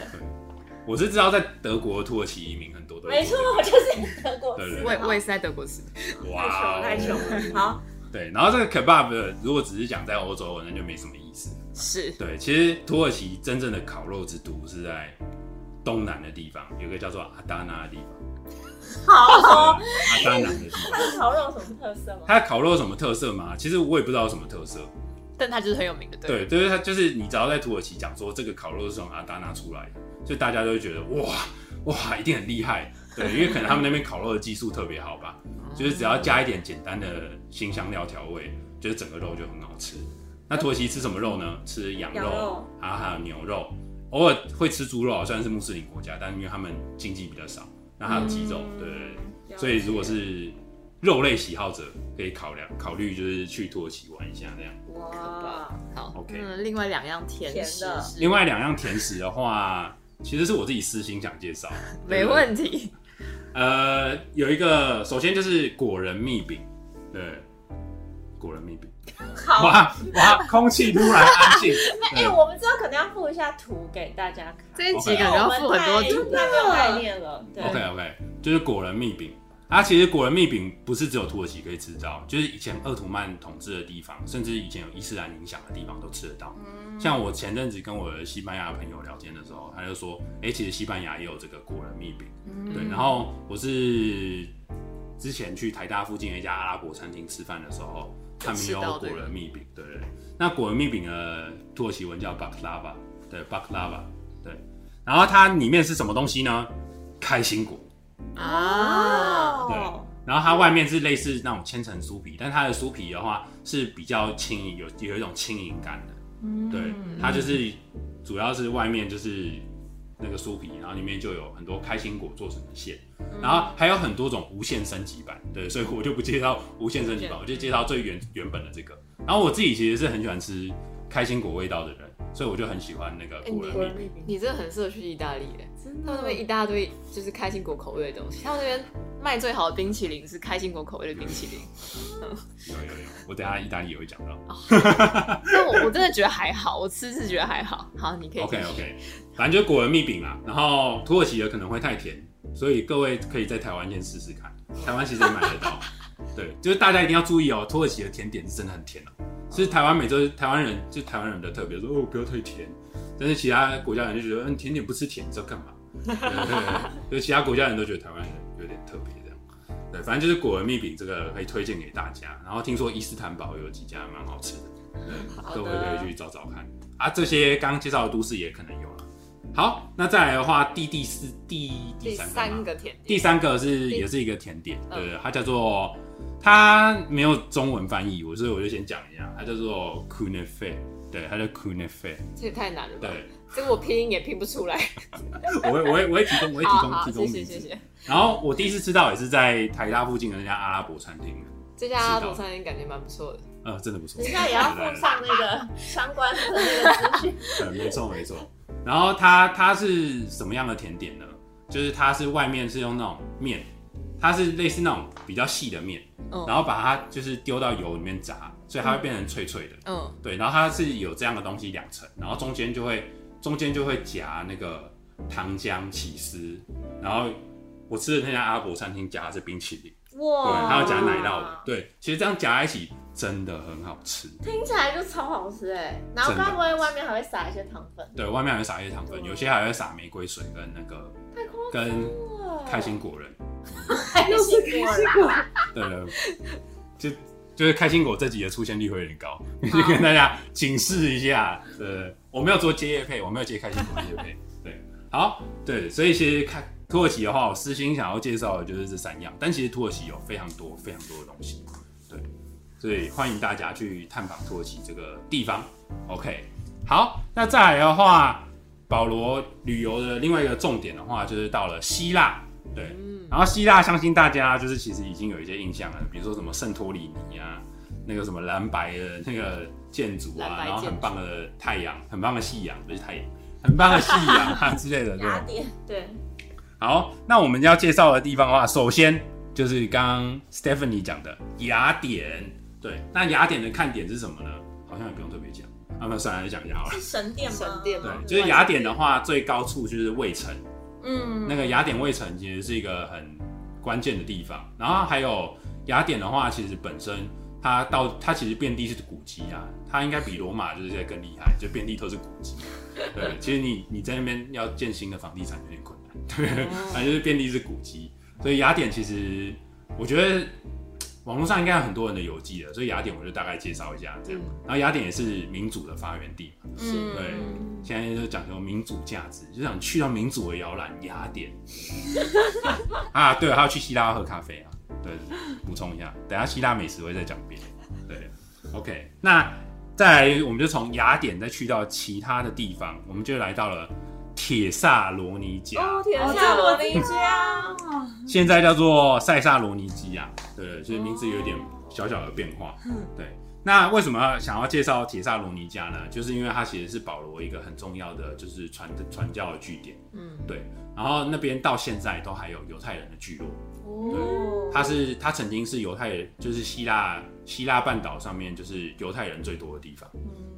我是知道在德国土耳其移民没错，我就是德国吃对对我也我也是在德国吃的，太穷哇，太穷了。好，对，然后这个 kebab 如果只是讲在欧洲，那就没什么意思。是对，其实土耳其真正的烤肉之都是在东南的地方，有个叫做阿达纳的地方。好，对阿达纳的地方，它的烤肉有什么特色吗？它的烤肉有什么特色吗？其实我也不知道有什么特色。但它就是很有名的，对。对，就是它，就是你只要在土耳其讲说这个烤肉是从阿达纳出来的，所以大家都会觉得哇哇一定很厉害。对，因为可能他们那边烤肉的技术特别好吧，就是只要加一点简单的新香料调味，就是整个肉就很好吃。那土耳其吃什么肉呢？吃羊肉，然后还有牛肉，偶尔会吃猪肉，虽然是穆斯林国家，但因为他们经济比较少，那还有鸡肉，对对对。所以如果是肉类喜好者，可以考量考虑就是去土耳其玩一下这样。哇，好 OK 嗯，另外两样甜食甜的另外两样甜食的话，其实是我自己私心想介绍，没问题，呃，有一个，首先就是果仁蜜饼，对，果仁蜜饼。好。哇哇，空气突然安静。哎、对我们之后可能要附一下图给大家看，这一集 OK 感觉要附很多图，太太没有概念了。对 OK OK，就是果仁蜜饼。它其实果仁蜜饼不是只有土耳其可以吃到，就是以前鄂图曼统治的地方，甚至以前有伊斯兰影响的地方都吃得到。像我前阵子跟我的西班牙朋友聊天的时候，他就说，哎、其实西班牙也有这个果仁蜜饼。对，然后我是之前去台大附近的一家阿拉伯餐厅吃饭的时候，他们有果仁蜜饼，对对对。那果仁蜜饼的土耳其文叫 baklava，对 baklava，对。然后它里面是什么东西呢？开心果。啊，哦，然后它外面是类似那种千层酥皮，但它的酥皮的话是比较轻盈，有有一种轻盈感的。对，它就是主要是外面就是那个酥皮，然后里面就有很多开心果做成的馅，然后还有很多种无限升级版。对，所以我就不介绍无限升级版，我就介绍最原原本的这个。然后我自己其实是很喜欢吃开心果味道的人，所以我就很喜欢那个果仁蜜饼。你真的很适合去意大利耶，真他们那边一大堆就是开心果口味的东西，他们那边卖最好的冰淇淋是开心果口味的冰淇淋，有有有，我等下意大利也会讲到。但我我真的觉得还好，我吃是觉得还好。好，你可以 OK OK，反正就是果仁蜜饼啦。然后土耳其的可能会太甜，所以各位可以在台湾先试试看。台湾其实也买得到。对，就是大家一定要注意哦，土耳其的甜点是真的很甜哦。是台湾每周台湾人就台湾人的特别说哦不要太甜，但是其他国家人就觉得嗯甜点不吃甜你知道干嘛？对，就是其他国家人都觉得台湾人有点特别这样。对，反正就是果仁蜜饼这个可以推荐给大家。然后听说伊斯坦堡有几家蛮好吃的，对，好的各位可以去找找看。啊，这些刚刚介绍的都市也可能有了。好，那再来的话，第第四第第三个甜点，第三个是也是一个甜点，嗯对，它叫做它没有中文翻译，我所以我就先讲一下，它叫做 kunefe，对，它叫 kunefe，这也太难了吧？对，这个我拼音也拼不出来。我会我会我会提供我会提供提供名字，谢谢谢谢。然后我第一次吃到也是在台大附近的那家阿拉伯餐厅，这家阿拉伯餐厅感觉蛮不错的。呃，真的不错，等一下也要附上那个相关的那个资讯。对，没错没错。然后它它是什么样的甜点呢？就是它是外面是用那种面，它是类似那种比较细的面，嗯然后把它就是丢到油里面炸，所以它会变成脆脆的。嗯，对，然后它是有这样的东西两层，然后中间就会中间就会夹那个糖浆起司，然后我吃的那家阿拉伯餐厅夹的是冰淇淋，哇，对，还有夹奶酪的，对，其实这样夹在一起真的很好吃。听起来就超好吃哎。然后该不会外面还会撒一些糖粉？对，外面还会撒一些糖粉，有些还会撒玫瑰水跟那个太夸张跟了，开心果仁。开又是心果开心果，对对，就就是开心果这集的出现率会有点高，就跟大家警示一下。呃，我没有做接业配，我没有接开心果接业配。对，好，对，所以其实看土耳其的话，我私心想要介绍的就是这三样，但其实土耳其有非常多非常多的东西，对，所以欢迎大家去探访土耳其这个地方。OK，好，那再来的话，保罗旅游的另外一个重点的话，就是到了希腊，对。然后希腊，相信大家就是其实已经有一些印象了，比如说什么圣托里尼啊，那个什么蓝白的那个建筑啊，然后很棒的太阳，很棒的夕阳，不是太阳，很棒的夕阳啊之类的，对吧。雅典对，好，那我们要介绍的地方的话，首先就是刚刚 Stephanie 讲的雅典。对，那雅典的看点是什么呢？好像也不用特别讲，那么算了，就讲一下好了。是神殿吗？神殿吗对，就是雅典的话，最高处就是卫城，嗯，那个雅典卫城其实是一个很关键的地方。然后还有雅典的话，其实本身它到它其实遍地是古迹啊，它应该比罗马就是在更厉害，就遍地都是古迹。对，其实你你在那边要建新的房地产有点困难，对，反正就是遍地是古迹。所以雅典其实我觉得网络上应该有很多人的游记了，所以雅典我就大概介绍一下这样。然后雅典也是民主的发源地嘛，嗯，对。现在就讲究民主价值，就想去到民主的摇篮雅典。啊，对，还要去希腊喝咖啡啊，对，补充一下，等下希腊美食我会再讲别的，对，OK，那再来我们就从雅典再去到其他的地方，我们就来到了铁萨罗尼加，哦，铁哦萨罗尼加，现在叫做塞萨罗尼基啊，对，就是名字有点小小的变化。嗯对。那为什么想要介绍铁萨罗尼加呢？就是因为它其实是保罗一个很重要的就是传传教的据点，嗯，对。然后那边到现在都还有犹太人的聚落，哦，它是它曾经是犹太人，就是希腊希腊半岛上面就是犹太人最多的地方，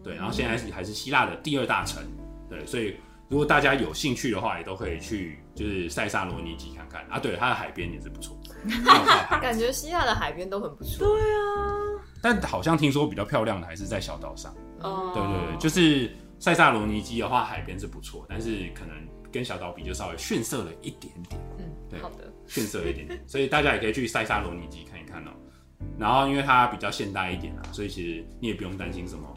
对。然后现在是还是希腊的第二大城，对。所以如果大家有兴趣的话，也都可以去就是塞萨罗尼基看看啊。对，它的海边也是不错，感觉希腊的海边都很不错。对啊，但好像听说比较漂亮的还是在小岛上。哦对对对，就是塞萨罗尼基的话，海边是不错，但是可能跟小岛比就稍微逊色了一点点，对嗯，好的，逊色了一点点，所以大家也可以去塞萨罗尼基看一看哦。然后因为它比较现代一点啊，所以其实你也不用担心什么，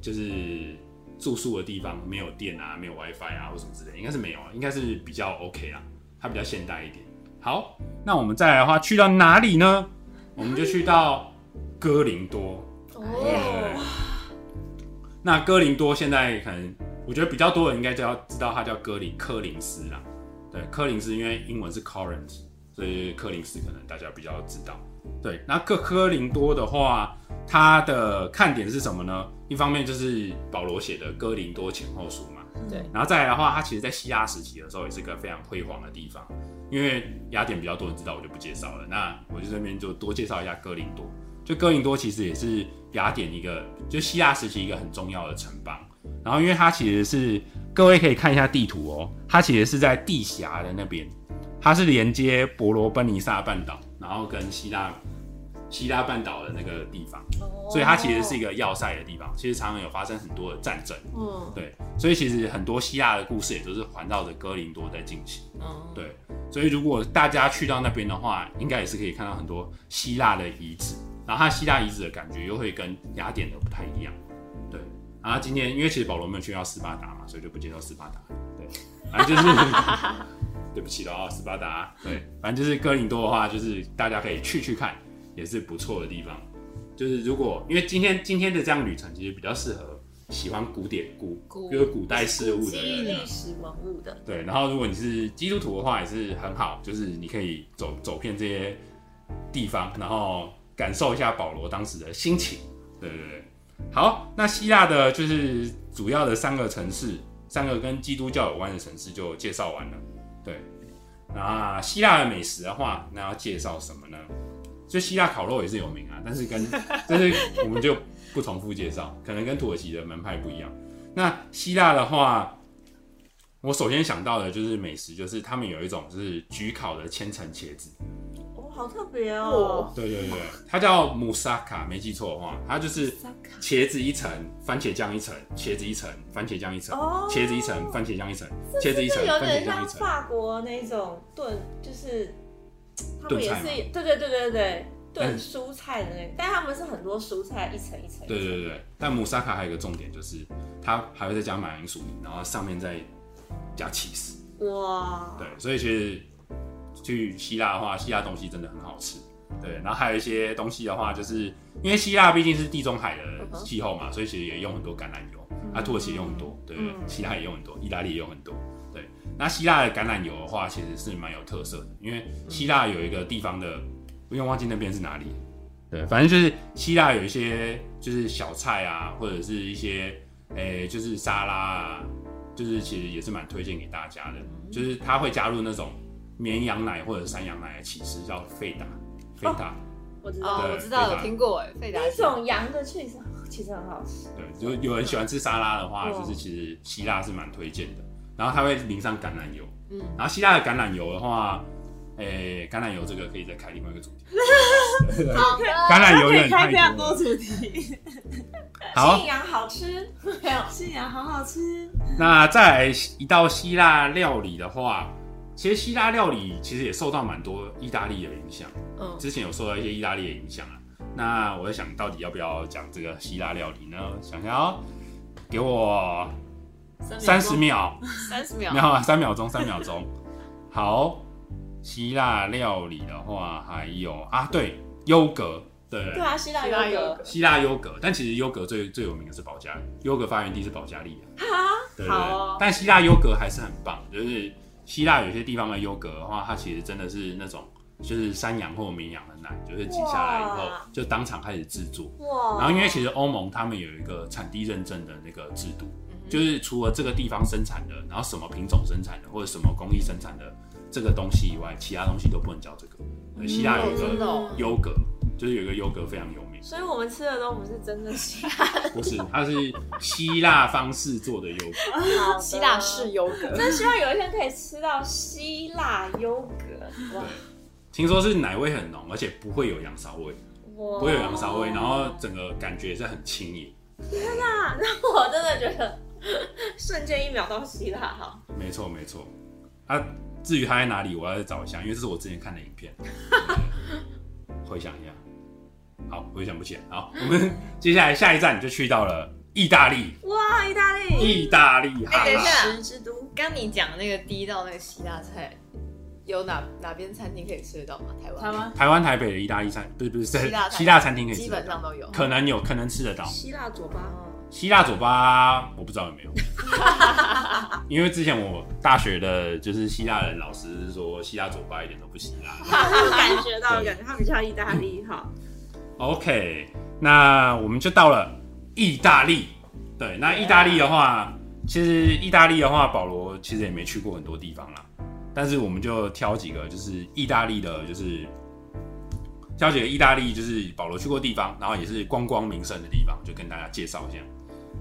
就是住宿的地方没有电啊、没有 WiFi 啊或什么之类，应该是没有啊，应该是比较 OK 啊，它比较现代一点。好，那我们再来的话，去到哪里呢？我们就去到哥林多。哦，那哥林多现在可能，我觉得比较多人应该就要知道它叫哥林科林斯啦。对，科林斯因为英文是 Corinth，所以科林斯可能大家比较知道。对，那科科林多的话，它的看点是什么呢？一方面就是保罗写的《哥林多前后书》嘛，对，然后再来的话，它其实在希腊时期的时候也是个非常辉煌的地方。因为雅典比较多人知道，我就不介绍了。那我就这边就多介绍一下哥林多。就哥林多其实也是雅典一个，就希腊时期一个很重要的城邦。然后因为它其实是，各位可以看一下地图哦，它其实是在地峡的那边，它是连接伯罗奔尼撒半岛，然后跟希腊希腊半岛的那个地方，所以它其实是一个要塞的地方。其实常常有发生很多的战争，嗯，对，所以其实很多希腊的故事也都是环绕着哥林多在进行。嗯，对，所以如果大家去到那边的话，应该也是可以看到很多希腊的遗址，然后它希腊遗址的感觉又会跟雅典的不太一样。对，然后今天因为其实保罗没有去到斯巴达嘛，所以就不介绍斯巴达。对，反正就是 对不起了啊，斯巴达。对，反正就是哥林多的话，就是大家可以去去看，也是不错的地方。就是如果因为今天今天的这样旅程，其实比较适合喜欢古典古古就是古代事物的历。史文物的，对，然后如果你是基督徒的话，也是很好，就是你可以走走遍这些地方，然后感受一下保罗当时的心情。对对对，好，那希腊的就是主要的三个城市，三个跟基督教有关的城市就介绍完了。对，那希腊的美食的话，那要介绍什么呢？就希腊烤肉也是有名啊，但是跟 但是我们就不重复介绍，可能跟土耳其的门派不一样。那希腊的话，我首先想到的就是美食，就是他们有一种就是焗烤的千层茄子，哦，好特别哦。对对对，它叫姆萨卡，没记错的话，它就是茄子一层，番茄酱一层，茄子一层，番茄酱一层，哦茄子一层，番茄酱一层，茄子一层番茄酱一层。法国那种炖，就是他们也是炖菜吗对对对对对炖嗯蔬菜的那个，但他们是很多蔬菜一层一层。对对对对，但姆萨卡还有一个重点就是，它还会再加马铃薯泥，然后上面再加 cheese。哇，对，所以其实去希腊的话，希腊东西真的很好吃。对，然后还有一些东西的话，就是因为希腊毕竟是地中海的气候嘛，所以其实也用很多橄榄油。啊，土耳其也用很多，对，嗯希腊也用很多，意大利也用很多。对，那希腊的橄榄油的话，其实是蛮有特色的，因为希腊有一个地方的，不用忘记那边是哪里。对，反正就是希腊有一些就是小菜啊，或者是一些诶、就是沙拉啊，就是其实也是蛮推荐给大家的，就是它会加入那种绵羊奶或者山羊奶的起司，叫费达，费达，我知道我知道，有听过哎，费达那种羊的 cheese 其实很好吃。对，就有人喜欢吃沙拉的话，哦就是其实希腊是蛮推荐的。然后它会淋上橄榄油，嗯然后希腊的橄榄油的话，诶、橄榄油这个可以再开另外一个主题。好的，橄榄油可以开非常多。主题。好信，仰好吃，信仰好好吃，那再来一道希腊料理的话，其实希腊料理其实也受到蛮多意大利的影响。嗯，之前有受到一些意大利的影响啊。那我在想到底要不要讲这个希腊料理呢？想想哦，给我三十，秒，三十秒没，有啊，三秒钟，三秒钟。好，希腊料理的话还有啊，对，优格，对对啊，希腊优格希腊优格，但其实优格最最有名的是保加利，优格发源地是保加利亚。哈，对对好哦对，但希腊优格还是很棒，就是希腊有些地方的优格的话，它其实真的是那种就是山羊或绵羊的奶，就是挤下来以后就当场开始制作。哇，然后因为其实欧盟他们有一个产地认证的那个制度，嗯就是除了这个地方生产的，然后什么品种生产的或者什么工艺生产的这个东西以外，其他东西都不能叫这个。希腊有一个优格，就是有一个优格非常有名，所以我们吃的都不是真的希腊 不是它是希腊方式做的优格。的希腊式优格，真希望有一天可以吃到希腊优格，哇对，听说是奶味很浓，而且不会有羊骚味，不会有羊骚味，然后整个感觉是很轻盈。那那我真的觉得 瞬间一秒到希腊哈，没错没错。啊，至于它在哪里，我要再找一下，因为这是我之前看的影片。回想一下，好，回想不起来。好，我们接下来下一站就去到了意大利，哇，意大利意大利哈拉。哎等一下食之都，刚你讲那个第一道那个希腊菜，有哪哪边餐厅可以吃得到吗？台湾？台湾台湾台北的意大利餐，不是不是希腊餐 希腊餐厅可以吃基本上都有。可能有可能吃得到。希腊佐巴，嗯希腊酒吧我不知道有没有，因为之前我大学的就是希腊人老师是说希腊酒吧一点都不希腊。感觉到感觉它比较意大利哈，OK，那我们就到了意大利。对，那意大利的话，其实意大利的话，保罗其实也没去过很多地方啦，但是我们就挑几个，就是意大利的，就是挑几个意大利就是保罗去过地方，然后也是观光名胜的地方，就跟大家介绍一下。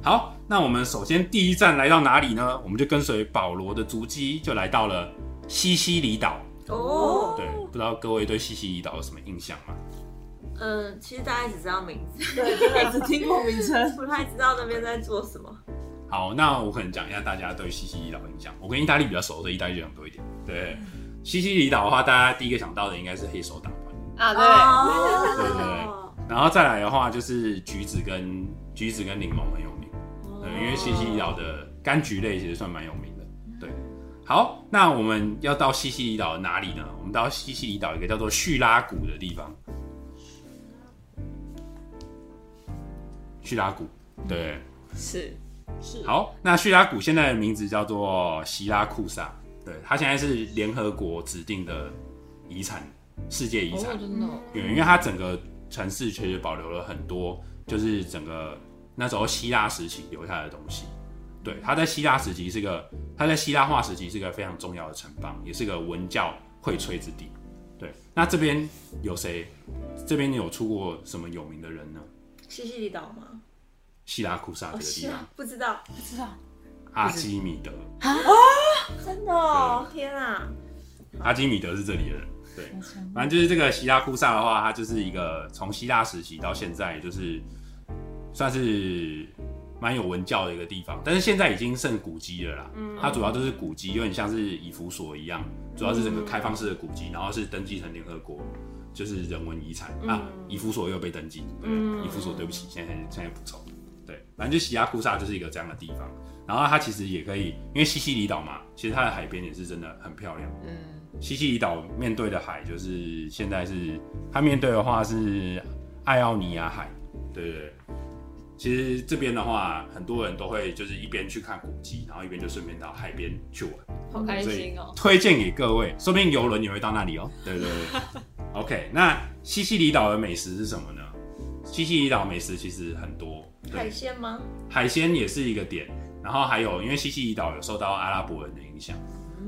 好，那我们首先第一站来到哪里呢？我们就跟随保罗的足迹，就来到了西西里岛。哦，对，不知道各位对西西里岛有什么印象吗？嗯，其实大家只知道名字，对，真的 只听过名称。不太知道那边在做什么。好，那我可能讲一下大家对西西里岛的印象。我跟意大利比较熟，所以意大利就讲多一点。对，西西里岛的话，大家第一个想到的应该是黑手党团，啊，对，哦对对对然后再来的话就是橘子跟橘子跟柠檬很有名。对，因为西西里岛的柑橘类其实算蛮有名的。对，好，那我们要到西西里岛的哪里呢？我们到西西里岛一个叫做叙拉古的地方。叙拉古，对，是是，好，那叙拉古现在的名字叫做希拉库萨，对，它现在是联合国指定的遗产，世界遗产。哦，真的哦，对，因为它整个城市确实保留了很多，就是整个那时候希腊时期留下来的东西。对，它在希腊时期是个，它在希腊化时期是个非常重要的城邦，也是个文教荟萃之地。对，那这边有谁？这边有出过什么有名的人呢？西西里岛吗？希拉库萨这哦，个地方，不知道，不知道。阿基米德。啊，真的哦，天啊！阿基米德是这里的人。对，反正就是这个希拉库萨的话，它就是一个从希腊时期到现在，就是算是蛮有文教的一个地方，但是现在已经剩古迹了啦。嗯。它主要就是古迹，有点像是以弗所一样，主要是整个开放式的古迹，然后是登记成联合国就是人文遗产、啊。以夫所又被登记，对，嗯以弗所对不起，现在现在补充。对，反正就西拉库萨就是一个这样的地方，然后它其实也可以，因为西西里岛嘛，其实它的海边也是真的很漂亮。嗯，西西里岛面对的海就是现在是它面对的话是爱奥尼亚海，对对对。其实这边的话，很多人都会就是一边去看古迹，然后一边就顺便到海边去玩，好开心哦。推荐给各位，说不定游轮也会到那里哦。对对对 OK，那西西里岛的美食是什么呢？西西里岛美食其实很多，海鲜吗？海鲜也是一个点，然后还有因为西西里岛有受到阿拉伯人的影响，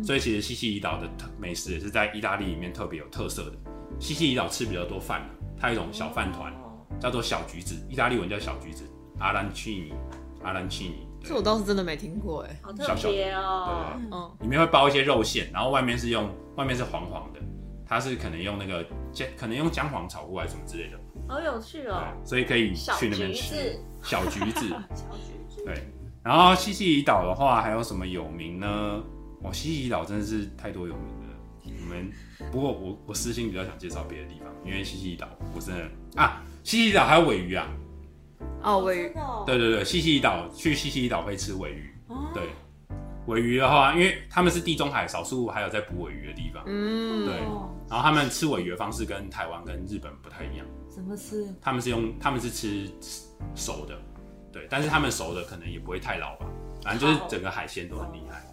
所以其实西西里岛的美食也是在意大利里面特别有特色的。西西里岛吃比较多饭，它有一种小饭团哦叫做小橘子，意大利文叫小橘子，阿兰奇尼，阿兰奇尼，这我倒是真的没听过哎。好特别哦。嗯，里面会包一些肉馅，然后外面是用外面是黄黄的，它是可能用那个姜，可能用姜黄炒过来什么之类的，好有趣哦。对，所以可以去那边吃橘子，小橘子。小橘子。对，然后西西里岛的话还有什么有名呢？哦，西西里岛真的是太多有名的了。我们不过我我私心比较想介绍别的地方，因为西西里岛我真的啊，西西里岛还有尾鱼啊。哦，尾鱼对对对，西西里岛去西西里岛会吃尾鱼。哦对，尾鱼的话，因为他们是地中海少数还有在捕尾鱼的地方，嗯，对哦然后他们吃尾鱼的方式跟台湾跟日本不太一样，怎么吃？他们是用他们是吃熟的，对，但是他们熟的可能也不会太老吧，反正就是整个海鲜都很厉害。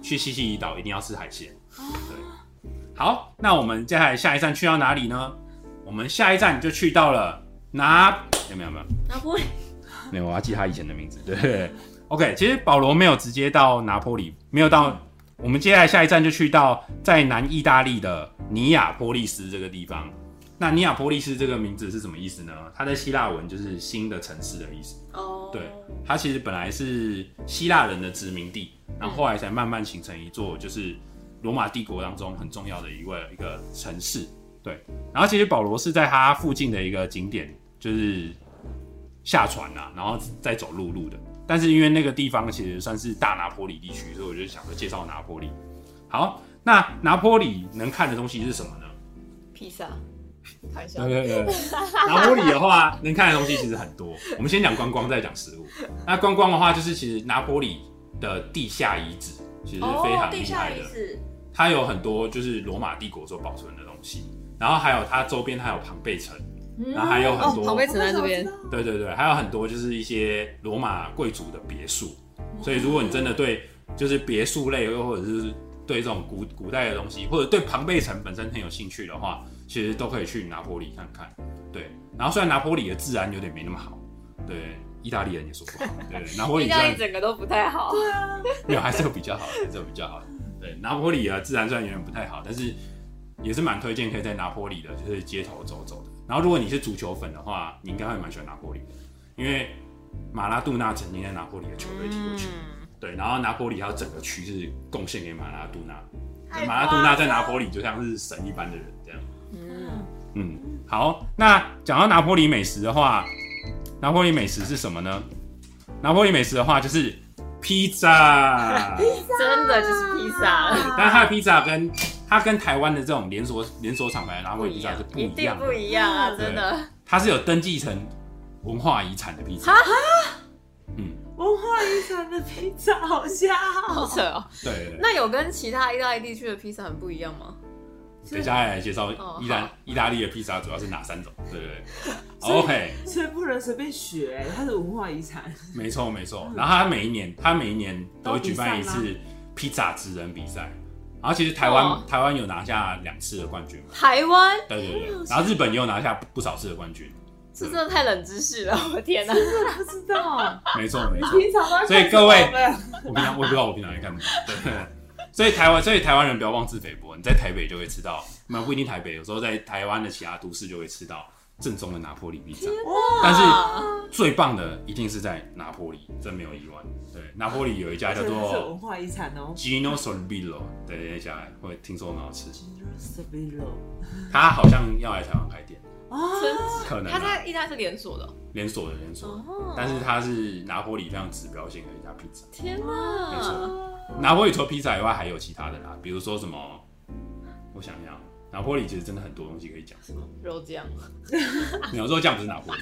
去西西里岛一定要吃海鲜，对。好，那我们接下来下一站去到哪里呢？我们下一站就去到了拿有没有没有拿破仑没有，我要记他以前的名字。对对对，OK，其实保罗没有直接到拿坡里，没有到。我们接下来下一站就去到在南意大利的尼亚波利斯这个地方。那尼亚波利斯这个名字是什么意思呢？它在希腊文就是新的城市的意思。哦，对，它其实本来是希腊人的殖民地，然后后来才慢慢形成一座就是罗马帝国当中很重要的一位一个城市。对，然后其实保罗是在他附近的一个景点，就是下船啊，然后再走陆路的。但是因为那个地方其实算是大拿坡里地区，所以我就想说介绍拿坡里。好，那拿坡里能看的东西是什么呢？披萨，开玩笑对。对对，拿坡里的话，能看的东西其实很多。我们先讲观光，再讲食物。那观光的话，就是其实拿坡里的地下遗址其实是非常哦，地下厉害的，遗址，它有很多就是罗马帝国所保存的东西，然后还有它周边还有庞贝城，然后还有很哦，多，庞贝城在这边，对对对，还有很多就是一些罗马贵族的别墅。所以如果你真的对就是别墅类，又或者是对这种古古代的东西，或者对庞贝城本身很有兴趣的话，其实都可以去拿坡里看看。对，然后虽然拿坡里的治安有点没那么好，对，意大利人也说不好，对，拿坡里意大利整个都不太好。没有，还是有比较好的，还是有比较好的。对，拿坡里啊，自然虽然有点不太好，但是也是蛮推荐可以在拿坡里的，就是街头走走的。然后如果你是足球粉的话，你应该会蛮喜欢拿坡里的，因为马拉杜纳曾经在拿坡里的球队踢过球。嗯对，然后拿坡里还有整个区是贡献给马拉杜纳，太马拉杜纳在拿坡里就像是神一般的人这样。嗯，嗯，好，那讲到拿坡里美食的话，拿坡里美食是什么呢？拿坡里美食的话就是 披萨。真的就是披萨，但是它的披萨跟它跟台湾的这种连锁连锁厂牌的拿破里披萨是不一一样的，定不一样啊！真的，它是有登记成文化遗产的披萨。嗯，文化遗产的披萨好香哦！好扯哦。对。那有跟其他意大利地区的披萨很不一样吗？等一下来介绍哦意大意大利的披萨主要是哪三种？对对 所以对，OK，所以不能随便学，它是文化遗产。没错没错。然后它每一年它每一年都会举办一次披萨职人比赛，然后其实台湾哦。台湾有拿下两次的冠军嘛，台湾？对对对，然后日本也有拿下不不少次的冠军，这真的太冷知识了，我的天哪！不知道，没错没你错。平常都在所以各位什么？我平常我也不知道我平常在干嘛。对，所以台湾所以台湾人不要妄自菲薄，你在台北就会吃到，那不一定台北，有时候在台湾的其他都市就会吃到正宗的拿坡里披萨。但是最棒的一定是在拿坡里，这没有意外。对，拿坡里有一家叫做文做化遗产哦。Gino Sorbillo 对那家，会听说很好吃。Gino Sorbillo，他好像要来台湾开店，啊，可能他在意大利是连锁的哦。连锁的连锁但是它是拿坡里非常指标性的一家披萨。天没哪！错，拿坡里除了披萨以外，还有其他的啦，比如说什么，我想想，拿坡里其实真的很多东西可以讲。肉酱？没有肉酱不是拿坡里，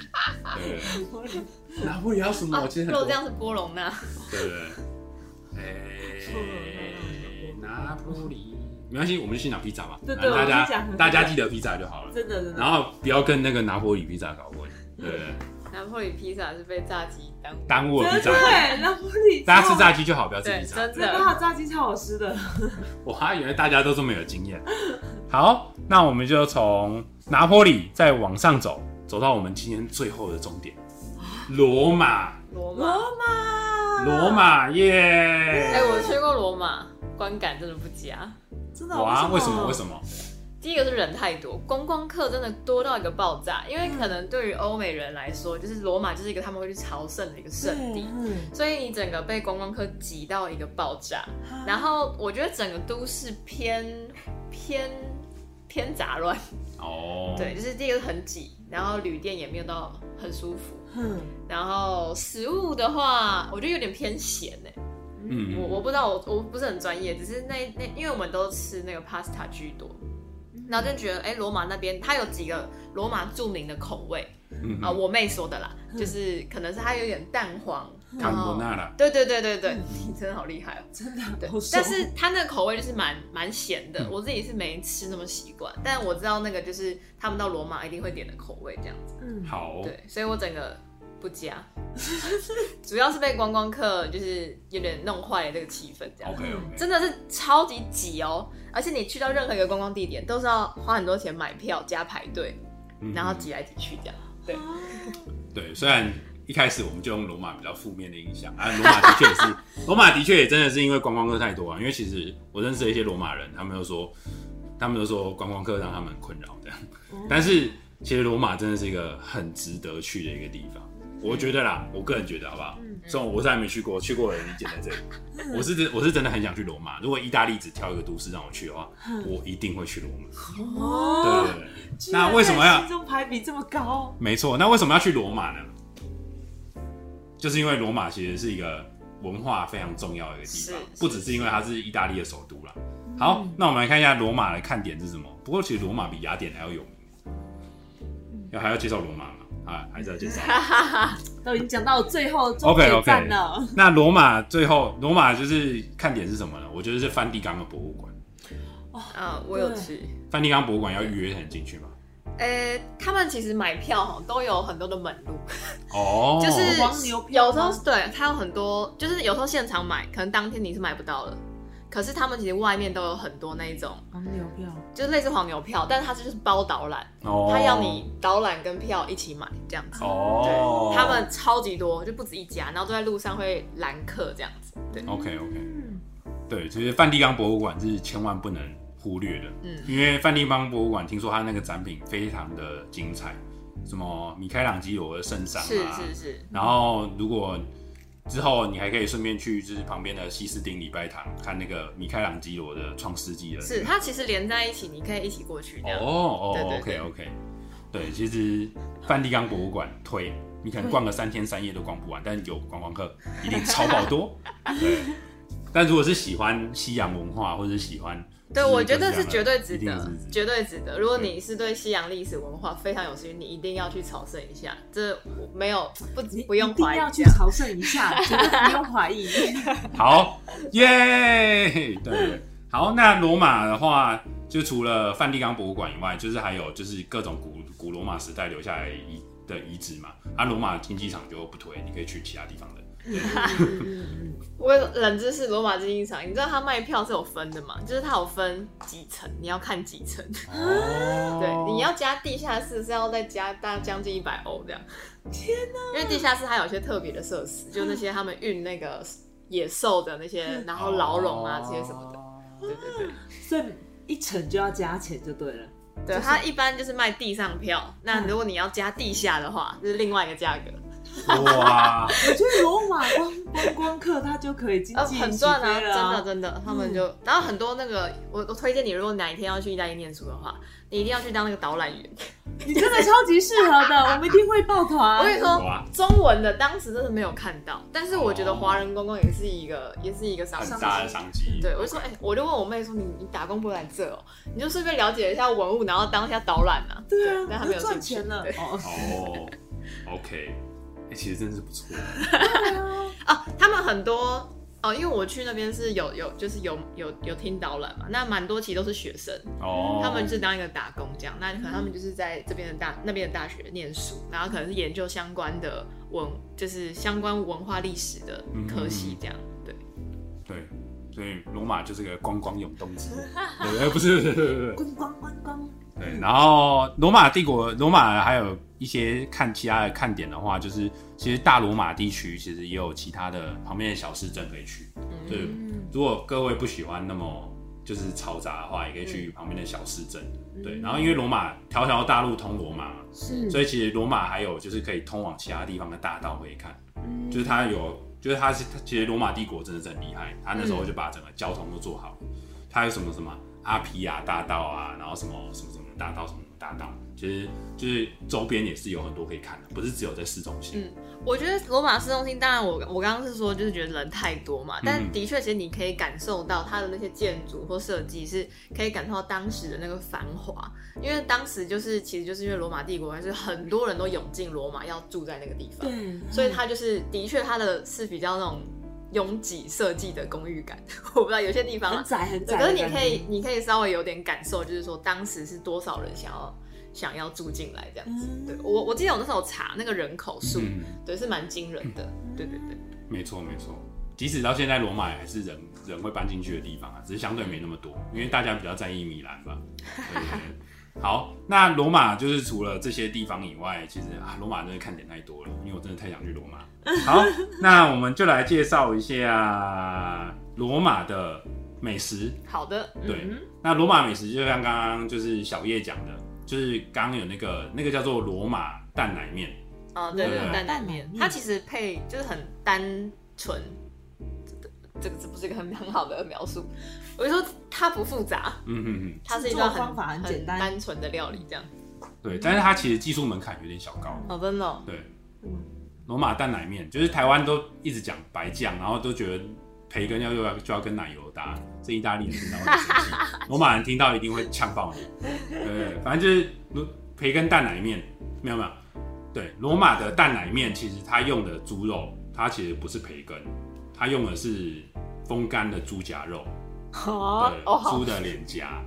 对。对对，拿坡里还有什么？啊其实很多。肉酱是波隆纳。对。对对，哎，拿坡里。没关系，我们就先讲披萨吧，对大家大家记得披萨就好了，真的真的。然后不要跟那个拿坡里披萨搞混，对对。对，拿破里披萨是被炸鸡耽误耽误了披真萨，的，拿坡里大家吃炸鸡就好，不要吃，披萨。真的。炸鸡超好吃的。我还以为大家都这么有经验。好，那我们就从拿坡里再往上走，走到我们今天最后的终点——罗马。罗马。罗马，罗，马耶！哎，我去过罗马，观感真的不佳。真的哇，为什么？为什么？第一个是人太多，观光客真的多到一个爆炸。因为可能对于欧美人来说，就是罗马就是一个他们会去朝圣的一个圣地，嗯，所以你整个被观光客挤到一个爆炸。然后我觉得整个都市偏偏偏杂乱，哦，对，，就是第一个很挤，然后旅店也没有到很舒服。嗯，然后食物的话，我觉得有点偏咸哎、嗯，我我不知道，我我不是很专业，只是那那因为我们都吃那个 pasta 居多，然后就觉得哎，罗马那边它有几个罗马著名的口味嗯啊、我妹说的啦，就是可能是它有点蛋黄，卡然后波纳拉，对对对对对，你 真的好厉害哦。真的对但是它那个口味就是蛮蛮咸的，嗯。我自己是没吃那么习惯，但我知道那个就是他们到罗马一定会点的口味这样子。嗯，好，对，所以我整个不加，主要是被观光客就是有点弄坏了这个气氛，这样。，OK OK，真的是超级挤哦，而且你去到任何一个观光地点，都是要花很多钱买票加排队，嗯。然后挤来挤去这样。对，对，虽然一开始我们就用罗马比较负面的印象啊，罗马的确也是，罗马的确也真的是因为观光客太多啊。因为其实我认识的一些罗马人，他们都说，他们都说观光客让他们很困扰这样。但是其实罗马真的是一个很值得去的一个地方，我觉得啦，我个人觉得好不好？虽然我是还没去过，去过的人理解在这里。我是真我是真的很想去罗马。如果意大利只挑一个都市让我去的话，我一定会去罗马。哦对，对对。那为什么要在心中排比这么高？没错，那为什么要去罗马呢？就是因为罗马其实是一个文化非常重要的一个地方，不只是因为它是意大利的首都啦。好，那我们来看一下罗马的看点是什么。不过其实罗马比雅典还要有名。要还要介绍罗马吗？啊，还是要介绍。都已经讲到最后终 OK 点 OK 站了。那罗马最后，罗马就是看点是什么呢？我觉得是梵蒂冈的博物馆。啊，我有对去。梵蒂冈博物馆要预约才能进去吗？呃，他们其实买票哈都有很多的门路，哦，就是黄牛票有时吗候对它有很多，就是有时候现场买，可能当天你是买不到的。可是他们其实外面都有很多那一种，黄牛票，就是类似黄牛票，但是它就是包导览，哦，他要你导览跟票一起买这样子。哦，他们超级多，就不止一家，然后都在路上会拦客这样子。对，OK OK，嗯，对，其实梵蒂冈博物馆是千万不能忽略的，嗯。因为梵蒂冈博物馆听说它那个展品非常的精彩，什么米开朗基罗的圣山啊，是是是，然后如果之后你还可以顺便去就是旁边的西斯丁礼拜堂看那个米开朗基罗的《创世纪》的是它其实连在一起，你可以一起过去。哦哦 OK 对。OK，对，其实梵蒂冈博物馆推，你可能逛个三天三夜都逛不完，但有观光客一定超爆多。对，但如果是喜欢西洋文化或者是喜欢，对，我觉得是绝对值得，绝对值得。如果你是对西洋历史文化非常有兴趣，你一定要去朝圣一下，这我没有不不用一定要。去朝圣一下，绝对不用怀疑。好耶，对，好，那罗马的话，就除了梵蒂冈博物馆以外，就是还有就是各种古古罗马时代留下来遗的遗址嘛。啊，罗马竞技场就不推，你可以去其他地方的。我有冷知识，罗马竞技场，你知道它卖票是有分的嘛？就是它有分几层，你要看几层。哦 对，你要加地下室是要再加大将近一百欧这样。天哪！因为地下室它有些特别的设施，就那些他们运那个野兽的那些，然后牢笼啊这些什么的。的。对对对，所以一层就要加钱就对了。对，它一般就是卖地上票，那如果你要加地下的话，就是另外一个价格，哇，我觉得罗马光观光客他就可以经呃，济很赚啊，真的真的，他们就，然后很多那个，我我推荐你，如果哪一天要去意大利念书的话，你一定要去当那个导览员。你真的超级适合的，我们一定会抱团。我跟你说，中文的当时真的没有看到，但是我觉得华人公公也是一个，也是一个商机。很大的商机。对，我就说，哎、我就问我妹说，你你打工不会来这哦、你就顺便了解一下文物，然后当一下导览啊。对啊，但他没有赚钱了。哦，OK，哎、其实真是不错。哦，他们很多哦，因为我去那边是有有就是有有有听导览嘛，那蛮多其实都是学生，哦，他们是当一个打工这样，那可能他们就是在这边的大那边的大学念书，然后可能是研究相关的文，就是相关文化历史的科系这样，对。对，所以罗马就是个观光永动之，对，哎不是，不是不是不是。观光观光，对，然后罗马帝国，罗马还有一些看其他的看点的话，就是其实大罗马地区其实也有其他的旁边的小市镇可以去。对，如果各位不喜欢那么就是嘈杂的话，也可以去旁边的小市镇。对，然后因为罗马条条大路通罗马嘛，是。所以其实罗马还有就是可以通往其他地方的大道可以看，就是它有，就是它是它其实罗马帝国真的是很厉害，他那时候就把整个交通都做好了，它有什么什么阿皮亚大道啊，然后什么什么什么大道什么大道，其实就是周边也是有很多可以看的，不是只有在市中心。嗯我觉得罗马市中心，当然我我刚刚是说就是觉得人太多嘛，但嗯的确其实你可以感受到它的那些建筑或设计是可以感受到当时的那个繁华，因为当时就是其实就是因为罗马帝国还是很多人都涌进罗马要住在那个地方，对，所以它就是的确它的是比较那种拥挤设计的公寓感，我不知道有些地方啊很窄很窄，可是。你可以，你可以稍微有点感受，就是说当时是多少人想要想要住进来这样子。嗯对我，我记得我那时候查那个人口数，嗯，对，是蛮惊人的。对对对，没错没错。即使到现在，罗马还是人人会搬进去的地方啊，只是相对没那么多，因为大家比较在意米兰吧。对对对。好，那罗马就是除了这些地方以外，其实啊，罗马真的看点太多了，因为我真的太想去罗马。好，那我们就来介绍一下罗马的美食。好的，对嗯那罗马美食就像刚刚就是小叶讲的，就是刚刚有那个那个叫做罗马蛋奶面，哦，对对对对，蛋奶蛋面它其实配就是很单纯。这个这不是一个很很好的描述，我就说它不复杂，嗯嗯嗯，它是一道制作方法很简单。单纯的料理这样。对，但是它其实技术门槛有点小高。哦，真的哦，对。嗯，罗马蛋奶面就是台湾都一直讲白酱，然后都觉得培根要又要就要跟奶油搭，这意大利人听到会很生气，罗马人听到一定会呛爆你。对，反正就是罗培根蛋奶面，没有没有，对，罗马的蛋奶面其实它用的猪肉，它其实不是培根，它用的是风干的猪夹肉，对，猪的脸颊，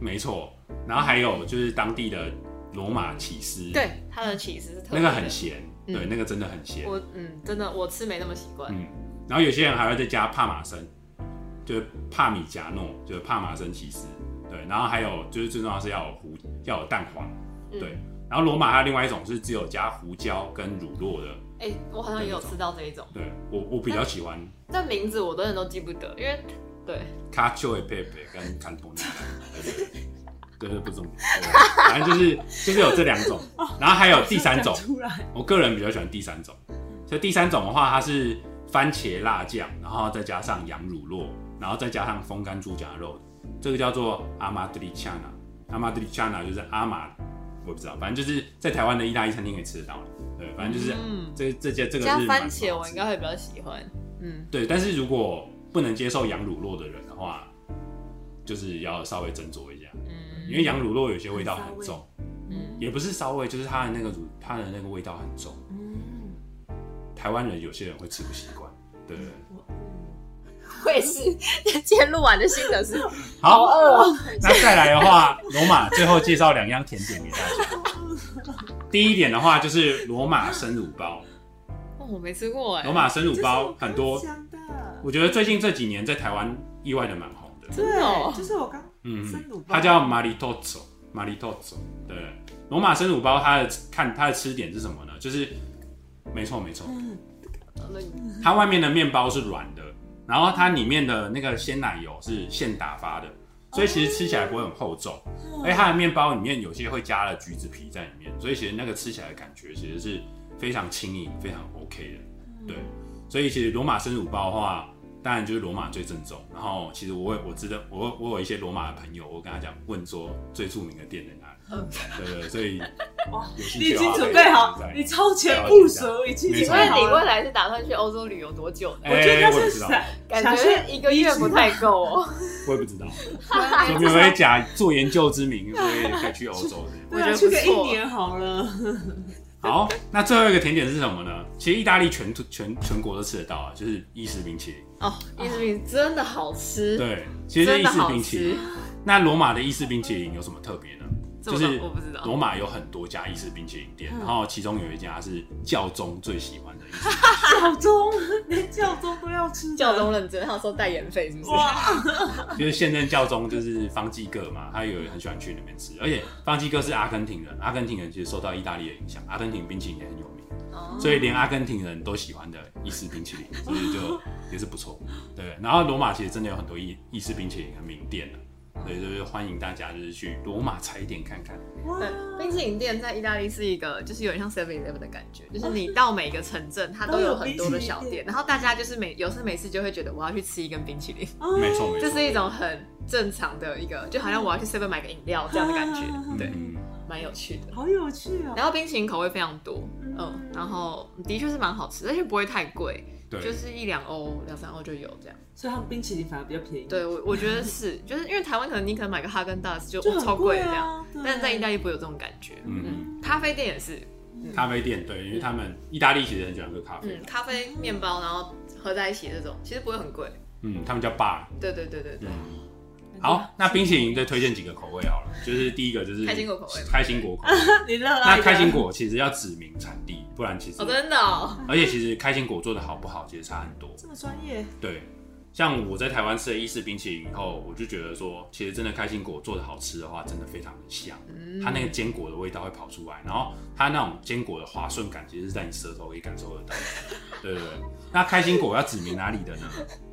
没错。然后还有就是当地的罗马起司，，对，它的起司是特那个很咸，嗯。对，那个真的很咸。我嗯，真的我吃没那么习惯。嗯，然后有些人还会再加帕玛森，就是帕米加诺，就是帕玛森起司，对，然后还有就是最重要是要有胡，要有蛋黄，嗯。对，然后罗马还有另外一种是只有加胡椒跟乳酪的，哎、我好像也有吃到这一种，对我我比较喜欢但名字我真的都记不得，因为对。Cacio e pepe 跟 carbonara，对对，不重要，对反正就是就是有这两种，然后还有第三种，我个人比较喜欢第三种。所以第三种的话，它是番茄辣酱，然后再加上羊乳酪，然后再加上风干猪夹肉，这个叫做阿玛德里恰纳。阿玛德里恰纳就是阿玛，我不知道，反正就是在台湾的意大利餐厅可以吃得到的。对，反正就是、嗯这这些这个加是蛮番茄我应该会比较喜欢。嗯，对，但是如果不能接受羊乳酪的人的话，就是要稍微斟酌一下，嗯因为羊乳酪有些味道很重，嗯也不是骚味，就是它的那个乳它的那个味道很重。嗯，台湾人有些人会吃不习惯，对。我嗯我也是，今天录完的心得是，好，饿哦。那再来的话，罗马最后介绍两样甜点给大家。第一点的话就是罗马生乳包，哦，我没吃过哎罗。马生乳包很多我，觉得最近这几年在台湾意外的蛮红的。真的哦，就是我刚嗯生乳，包它叫 Maritozzo，Maritozzo。对，罗马生乳包它的看它的吃点是什么呢？就是没错没错，它外面的面包是软的，然后它里面的那个鲜奶油是现打发的，所以其实吃起来不会很厚重，而且它的面包里面有些会加了橘子皮在里面，所以其实那个吃起来的感觉其实是非常轻盈、非常 OK 的。对，所以其实罗马生乳包的话，当然就是罗马最正宗。然后其实我有我知道，我我有一些罗马的朋友，我跟他讲问说最著名的店在哪里，嗯对对，所以哇你已经准备好，你超前部署，已经请问你准备好了。未来是打算去欧洲旅游多久呢？我觉得哎我也知道，是感觉一个月不太够哦。我也不知道，说不定会假做研究之名，我也可以去欧洲的。我觉得去个一年好了。好，那最后一个甜点是什么呢？其实意大利全全全国都吃得到啊，就是意式冰淇淋。哦，意式冰真的好吃，对，其实意式冰淇淋。。那罗马的意式冰淇淋有什么特别就是我不知道。罗马有很多家意式冰淇淋店，然后其中有一家是教宗最喜欢的。教宗？连教宗都要吃，教宗认真，他有收代言费是不是？哇，就是现任教宗就是方济各嘛，他有很喜欢去那边吃，而且方济各是阿根廷人，阿根廷人其实受到意大利的影响，阿根廷冰淇淋也很有名，哦。所以连阿根廷人都喜欢的意式冰淇淋，所以就也是不错。对，然后罗马其实真的有很多意意式冰淇淋的名店的，所以就是欢迎大家就是去罗马踩点看看。对，冰淇淋店在意大利是一个，就是有点像 Seven Eleven 的感觉，就是你到每个城镇，它都有很多的小店，然后大家就是每有事没事就会觉得我要去吃一根冰淇淋，没错没错，这是一种很正常的一个，就好像我要去 Seven 买个饮料这样的感觉，对，嗯蛮有趣的。好有趣哦。然后冰淇淋口味非常多，嗯，然后的确是蛮好吃，而且不会太贵，对，就是一两欧、两三欧就有这样。所以他们冰淇淋反而比较便宜。对，我我觉得是，就是因为台湾可能你可能买个哈根达斯就超贵贵啊这样，对但是在意大利不会有这种感觉。嗯嗯，咖啡店也是，咖啡店对，因为他们意大利其实很喜欢喝咖啡嗯，，咖啡、面包，然后合在一起这种，其实不会很贵。嗯，他们叫 bar。对对对对对，好，那冰淇淋再推荐几个口味好了，就是第一个就是开心果口味开心果口味。你热爱的那开心果其实要指明产地，不然其实哦，真的哦，而且其实开心果做的好不好，其实差很多。这么专业，对，像我在台湾吃了意式冰淇淋以后，我就觉得说，其实真的开心果做的好吃的话，真的非常的香。嗯它那个坚果的味道会跑出来，然后它那种坚果的滑顺感，其实是在你舌头可以感受得到 的。对对对，那开心果要指明哪里的呢？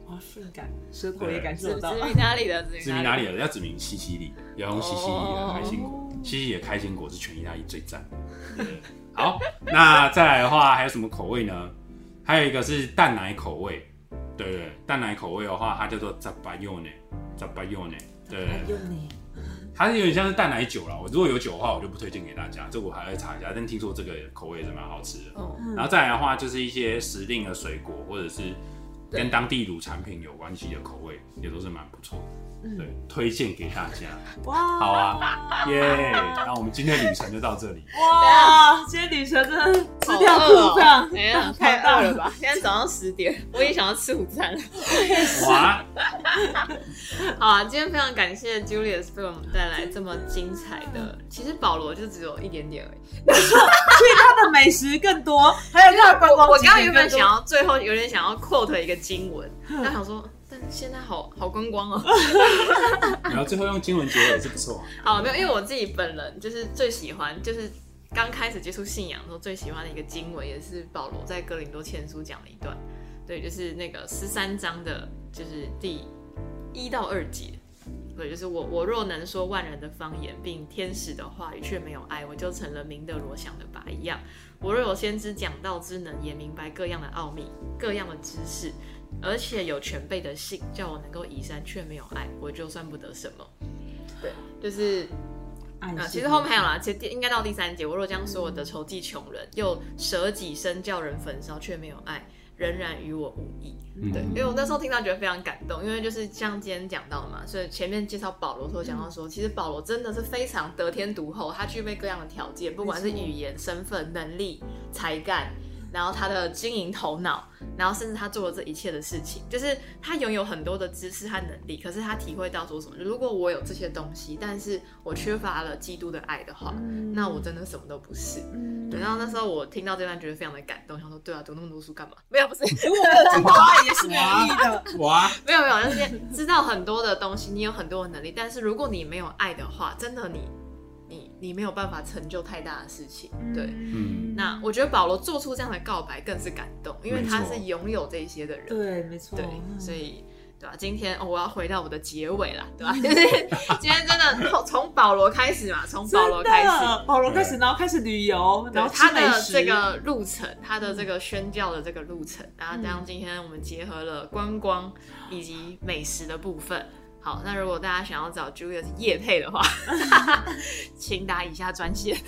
哇，顺感，舌头也感受到。指指明哪里的，指明哪里的？要指明西西里，要用西西里的开心果。哦西西里的开心果是全意大利最赞 好，那再来的话还有什么口味呢？还有一个是蛋奶口味。对对，对蛋奶口味的话，它叫做 z a b a y o n e z a b a y o n e 对，它是有点像是蛋奶酒啦。我如果有酒的话，我就不推荐给大家，这我还会查一下。但听说这个口味也是蛮好吃的。哦，然后再来的话，就是一些时令的水果，或者是对跟当地乳产品有关系的口味，也都是蛮不错的。推荐给大家。哇，好啊，耶！那我们今天旅程就到这里。哇，今天旅程真的吃掉肚上，哎呀，太饿了吧？现在早上十点，我也想要吃午餐了。哇，好啊，今天非常感谢 Julius 为我们带来这么精彩的。其实保罗就只有一点点而已。所以他的美食更多，还有他的观光我刚刚原本想要最后有点想要 quote 一个经文，但想说，现在好好观光哦。然后最后用经文结尾也是不错。好，没有，因为我自己本人就是最喜欢，就是刚开始接触信仰的时候最喜欢的一个经文，也是保罗在哥林多前书讲的一段，对，就是那个十三章的，就是第一到二节。对，就是我，我若能说万人的方言，并天使的话语，却没有爱，我就成了明德罗想的拔一样。我若有先知讲道之能，也明白各样的奥秘、各样的知识，而且有全备的信，叫我能够移山，却没有爱，我就算不得什么。对，就是啊，其实后面还有啦，其实第应该到第三节，我若将所有的仇记穷人，又舍己身叫人焚烧，却没有爱，仍然与我无益。嗯对，因为我那时候听到觉得非常感动，因为就是像今天讲到的嘛，所以前面介绍保罗的时候讲到说，其实保罗真的是非常得天独厚，他具备各样的条件，不管是语言、身份、能力、才干。然后他的经营头脑，然后甚至他做了这一切的事情，就是他拥有很多的知识和能力，可是他体会到说什么？如果我有这些东西，但是我缺乏了基督的爱的话，那我真的什么都不是。对，然后那时候我听到这段，觉得非常的感动，想说，对啊，读那么多书干嘛？没有，不是，我读爱，也是没有意义的。哇，没有没有，就是知道很多的东西，你有很多的能力，但是如果你没有爱的话，真的你你你没有办法成就太大的事情。对，嗯，那我觉得保罗做出这样的告白更是感动，因为他是拥有这些的人。对，没错。对，所以对吧、今天、哦、我要回到我的结尾啦，对吧、就 是今天真的从从保罗开始嘛，从保罗开始，保罗开始，然后开始旅游，然后他的这个路程，他的这个宣教的这个路程，然后这样今天我们结合了观光以及美食的部分。好，那如果大家想要找 Julius 叶配的话，请打以下专线。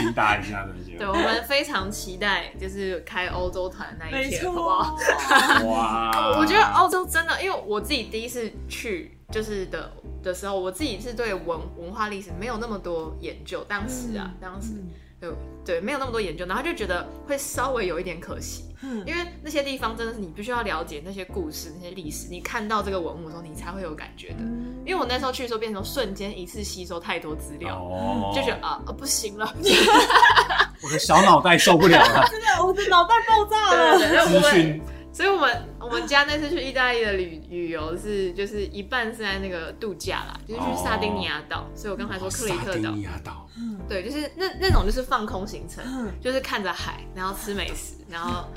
请打以下专线对，。我们非常期待，就是开欧洲团那一天，好不好？错，哇，我觉得欧洲真的，因为我自己第一次去就是的的时候，我自己是对文文化历史没有那么多研究，当时啊，当时嗯对对没有那么多研究，然后就觉得会稍微有一点可惜，嗯因为那些地方真的是你必须要了解那些故事、那些历史，你看到这个文物的时候，你才会有感觉的。因为我那时候去的时候，变成瞬间一次吸收太多资料，哦，就觉得啊啊不行了，我的小脑袋受不了了，真的，我的脑袋爆炸了。资讯所以我们我们家那次去意大利的旅旅游是就是一半是在那个度假啦，就是去萨丁尼亚岛，所以我刚才说克里特岛，尼亚岛，对，就是那那种就是放空行程，嗯。就是看着海，然后吃美食，然后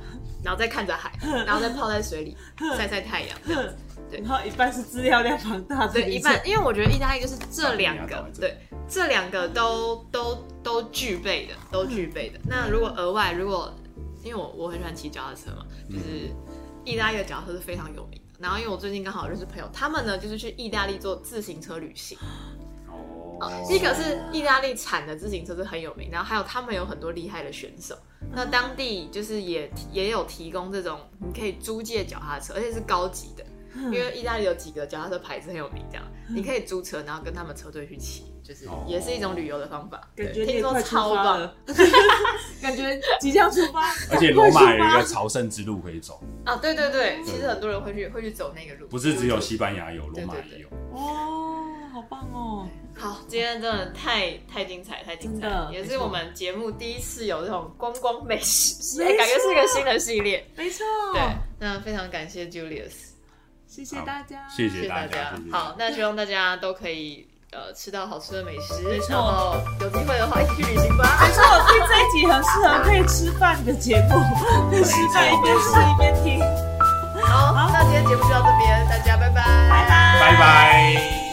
然后再看着海，然后再泡在水里晒晒太阳，这样子。对。然后一半是资料量庞大的对，一半，因为我觉得意大利就是这两个对，这两个都都都具备的，都具备的。那如果额外，如果因为我我很喜欢骑脚踏车嘛，就是意大利的脚踏车是非常有名的。然后因为我最近刚好认识朋友，他们呢就是去意大利做自行车旅行。哦一个是意大利产的自行车是很有名，然后还有他们有很多厉害的选手。那当地就是也也有提供这种你可以租借脚踏车，而且是高级的，因为意大利有几个脚踏车牌子很有名，这样你可以租车，然后跟他们车队去骑，就是哦也是一种旅游的方法。感对听说觉你快出超棒发了，感觉即将出发，而且 罗马有一个朝圣之路可以走，啊！对对对，其实很多人会去会去走那个路，不是只有西班牙有，罗马也有。哦，好棒哦！好，今天真的太太精彩，太精彩也是我们节目第一次有这种观光美食，感觉是一个新的系列。没错，对，那非常感谢 Julius，谢谢大家，谢谢谢大家。好，那希望大家都可以呃吃到好吃的美食，错然后有机会的话一起去旅行吧。没错，我听这一集很适合可以吃饭的节目，吃饭一边吃一边听。好，那今天节目就到这边，大家拜拜，拜拜拜拜。